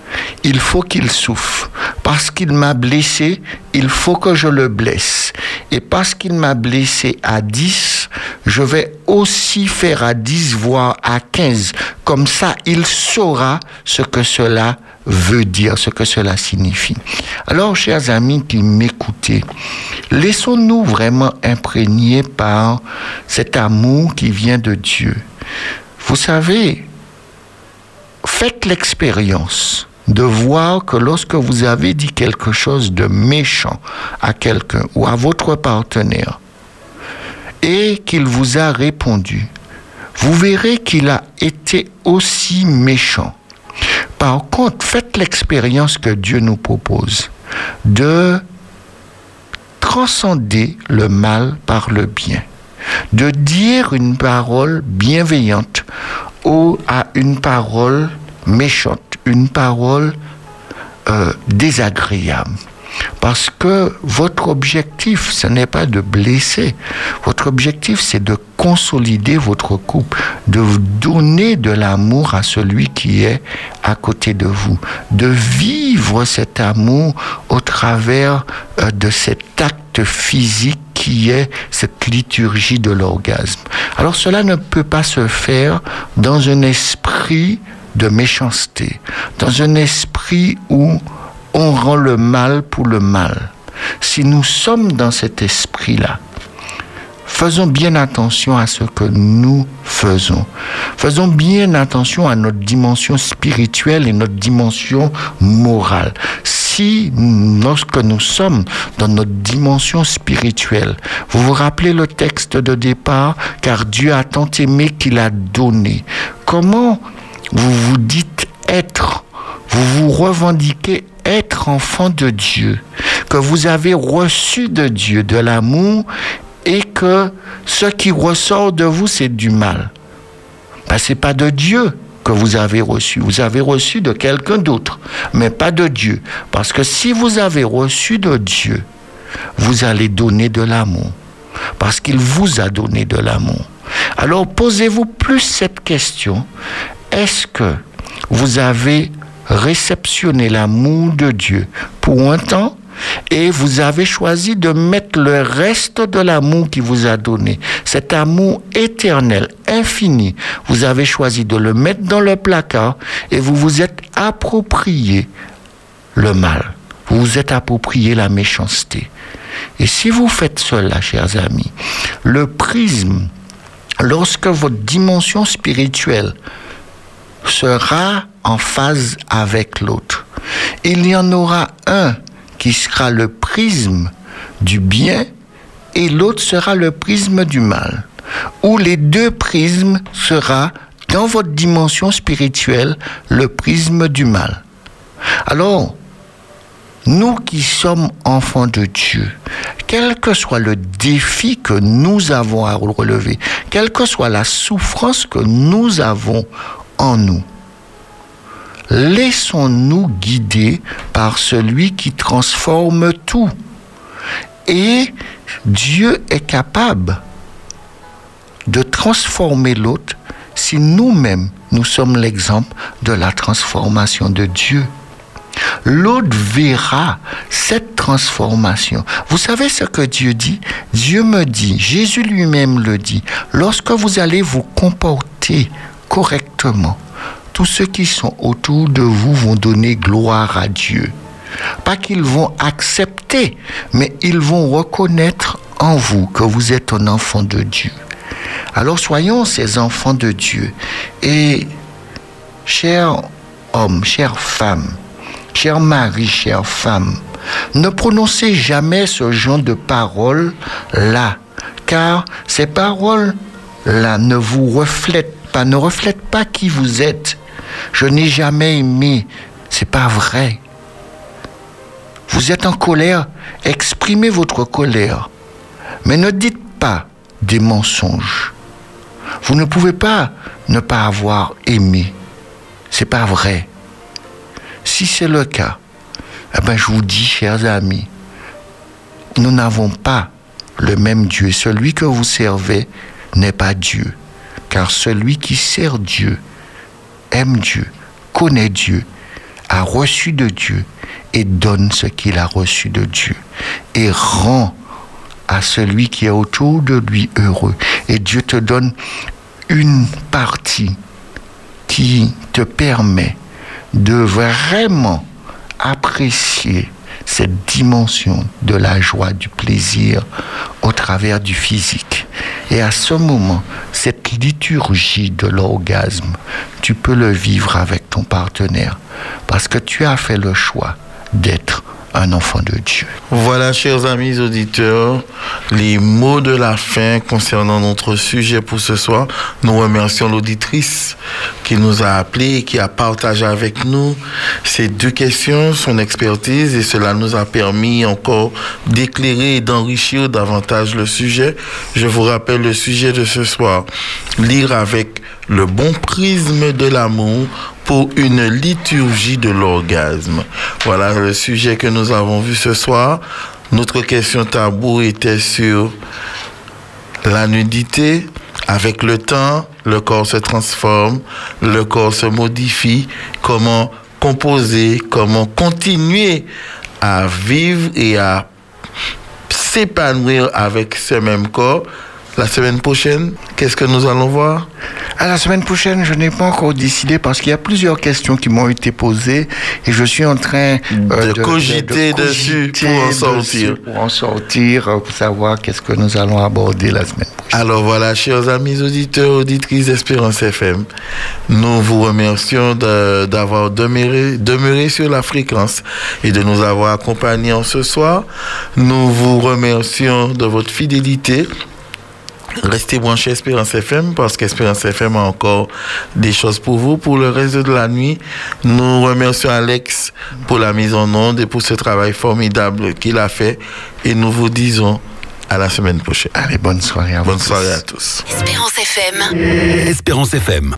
Speaker 2: il faut qu'il souffre. Parce qu'il m'a blessé, il faut que je le blesse. Et parce qu'il m'a blessé à 10, je vais aussi faire à 10, voire à 15. Comme ça, il saura ce que cela veut dire, ce que cela signifie. Alors, chers amis qui m'écoutez, laissons-nous vraiment imprégner par cet amour qui vient de Dieu. Vous savez, faites l'expérience de voir que lorsque vous avez dit quelque chose de méchant à quelqu'un ou à votre partenaire et qu'il vous a répondu, vous verrez qu'il a été aussi méchant. Par contre, faites l'expérience que Dieu nous propose de transcender le mal par le bien, de dire une parole bienveillante ou à une parole méchante, une parole euh, désagréable. Parce que votre objectif, ce n'est pas de blesser. Votre objectif, c'est de consolider votre couple, de donner de l'amour à celui qui est à côté de vous, de vivre cet amour au travers euh, de cet acte physique qui est cette liturgie de l'orgasme. Alors cela ne peut pas se faire dans un esprit de méchanceté, dans un esprit où on rend le mal pour le mal. Si nous sommes dans cet esprit-là, faisons bien attention à ce que nous faisons. Faisons bien attention à notre dimension spirituelle et notre dimension morale. Si, lorsque nous sommes dans notre dimension spirituelle, vous vous rappelez le texte de départ, car Dieu a tant aimé qu'il a donné. Comment vous vous dites être, vous vous revendiquez être enfant de Dieu, que vous avez reçu de Dieu de l'amour et que ce qui ressort de vous, c'est du mal. Ben, ce n'est pas de Dieu que vous avez reçu. Vous avez reçu de quelqu'un d'autre, mais pas de Dieu. Parce que si vous avez reçu de Dieu, vous allez donner de l'amour. Parce qu'il vous a donné de l'amour. Alors posez-vous plus cette question. Est-ce que vous avez réceptionné l'amour de Dieu pour un temps et vous avez choisi de mettre le reste de l'amour qui vous a donné, cet amour éternel, infini, vous avez choisi de le mettre dans le placard et vous vous êtes approprié le mal. Vous vous êtes approprié la méchanceté. Et si vous faites cela, chers amis, le prisme, lorsque votre dimension spirituelle sera en phase avec l'autre, il y en aura un qui sera le prisme du bien et l'autre sera le prisme du mal. Ou les deux prismes sera dans votre dimension spirituelle le prisme du mal. Alors, nous qui sommes enfants de Dieu, quel que soit le défi que nous avons à relever, quelle que soit la souffrance que nous avons en nous, laissons-nous guider par celui qui transforme tout. Et Dieu est capable de transformer l'autre si nous-mêmes nous sommes l'exemple de la transformation de Dieu. L'autre verra cette transformation. Vous savez ce que Dieu dit? Dieu me dit, Jésus lui-même le dit, lorsque vous allez vous comporter correctement, tous ceux qui sont autour de vous vont donner gloire à Dieu. Pas qu'ils vont accepter, mais ils vont reconnaître en vous que vous êtes un enfant de Dieu. Alors soyons ces enfants de Dieu. Et chers hommes, chères femmes, chers maris, chères femmes, ne prononcez jamais ce genre de paroles-là, car ces paroles-là ne vous reflètent pas, ne reflètent pas qui vous êtes. Je n'ai jamais aimé. C'est pas vrai. Vous êtes en colère, exprimez votre colère. Mais ne dites pas des mensonges. Vous ne pouvez pas ne pas avoir aimé. C'est pas vrai. Si c'est le cas, eh ben je vous dis, chers amis, nous n'avons pas le même Dieu. Celui que vous servez n'est pas Dieu. Car celui qui sert Dieu aime Dieu, connaît Dieu, a reçu de Dieu et donne ce qu'il a reçu de Dieu et rend à celui qui est autour de lui heureux. Et Dieu te donne une partie qui te permet de vraiment apprécier cette dimension de la joie, du plaisir au travers du physique. Et à ce moment, cette liturgie de l'orgasme, tu peux le vivre avec ton partenaire parce que tu as fait le choix d'être un enfant de Dieu.
Speaker 3: Voilà, chers amis auditeurs, les mots de la fin concernant notre sujet pour ce soir. Nous remercions l'auditrice qui nous a appelé et qui a partagé avec nous ces deux questions, son expertise, et cela nous a permis encore d'éclairer et d'enrichir davantage le sujet. Je vous rappelle le sujet de ce soir. Lire avec le bon prisme de l'amour pour une liturgie de l'orgasme. Voilà le sujet que nous avons vu ce soir. Notre question tabou était sur la nudité. Avec le temps, le corps se transforme, le corps se modifie. Comment composer, comment continuer à vivre et à s'épanouir avec ce même corps? La semaine prochaine, qu'est-ce que nous allons voir?
Speaker 2: À la semaine prochaine, je n'ai pas encore décidé parce qu'il y a plusieurs questions qui m'ont été posées et je suis en train
Speaker 3: euh, de, cogiter dessus pour en sortir.
Speaker 2: pour en sortir, euh, pour savoir qu'est-ce que nous allons aborder la semaine prochaine.
Speaker 3: Alors voilà, chers amis auditeurs, auditrices d'Espérance FM, nous vous remercions d'avoir demeuré, demeuré sur la fréquence et de nous avoir accompagnés en ce soir. Nous vous remercions de votre fidélité. Restez branchés Espérance FM parce qu'Espérance FM a encore des choses pour vous pour le reste de la nuit. Nous remercions Alex pour la mise en onde et pour ce travail formidable qu'il a fait et nous vous disons à la semaine prochaine.
Speaker 2: Allez, bonne soirée à
Speaker 3: vous. Bonne soirée à tous.
Speaker 7: Espérance FM. Espérance FM.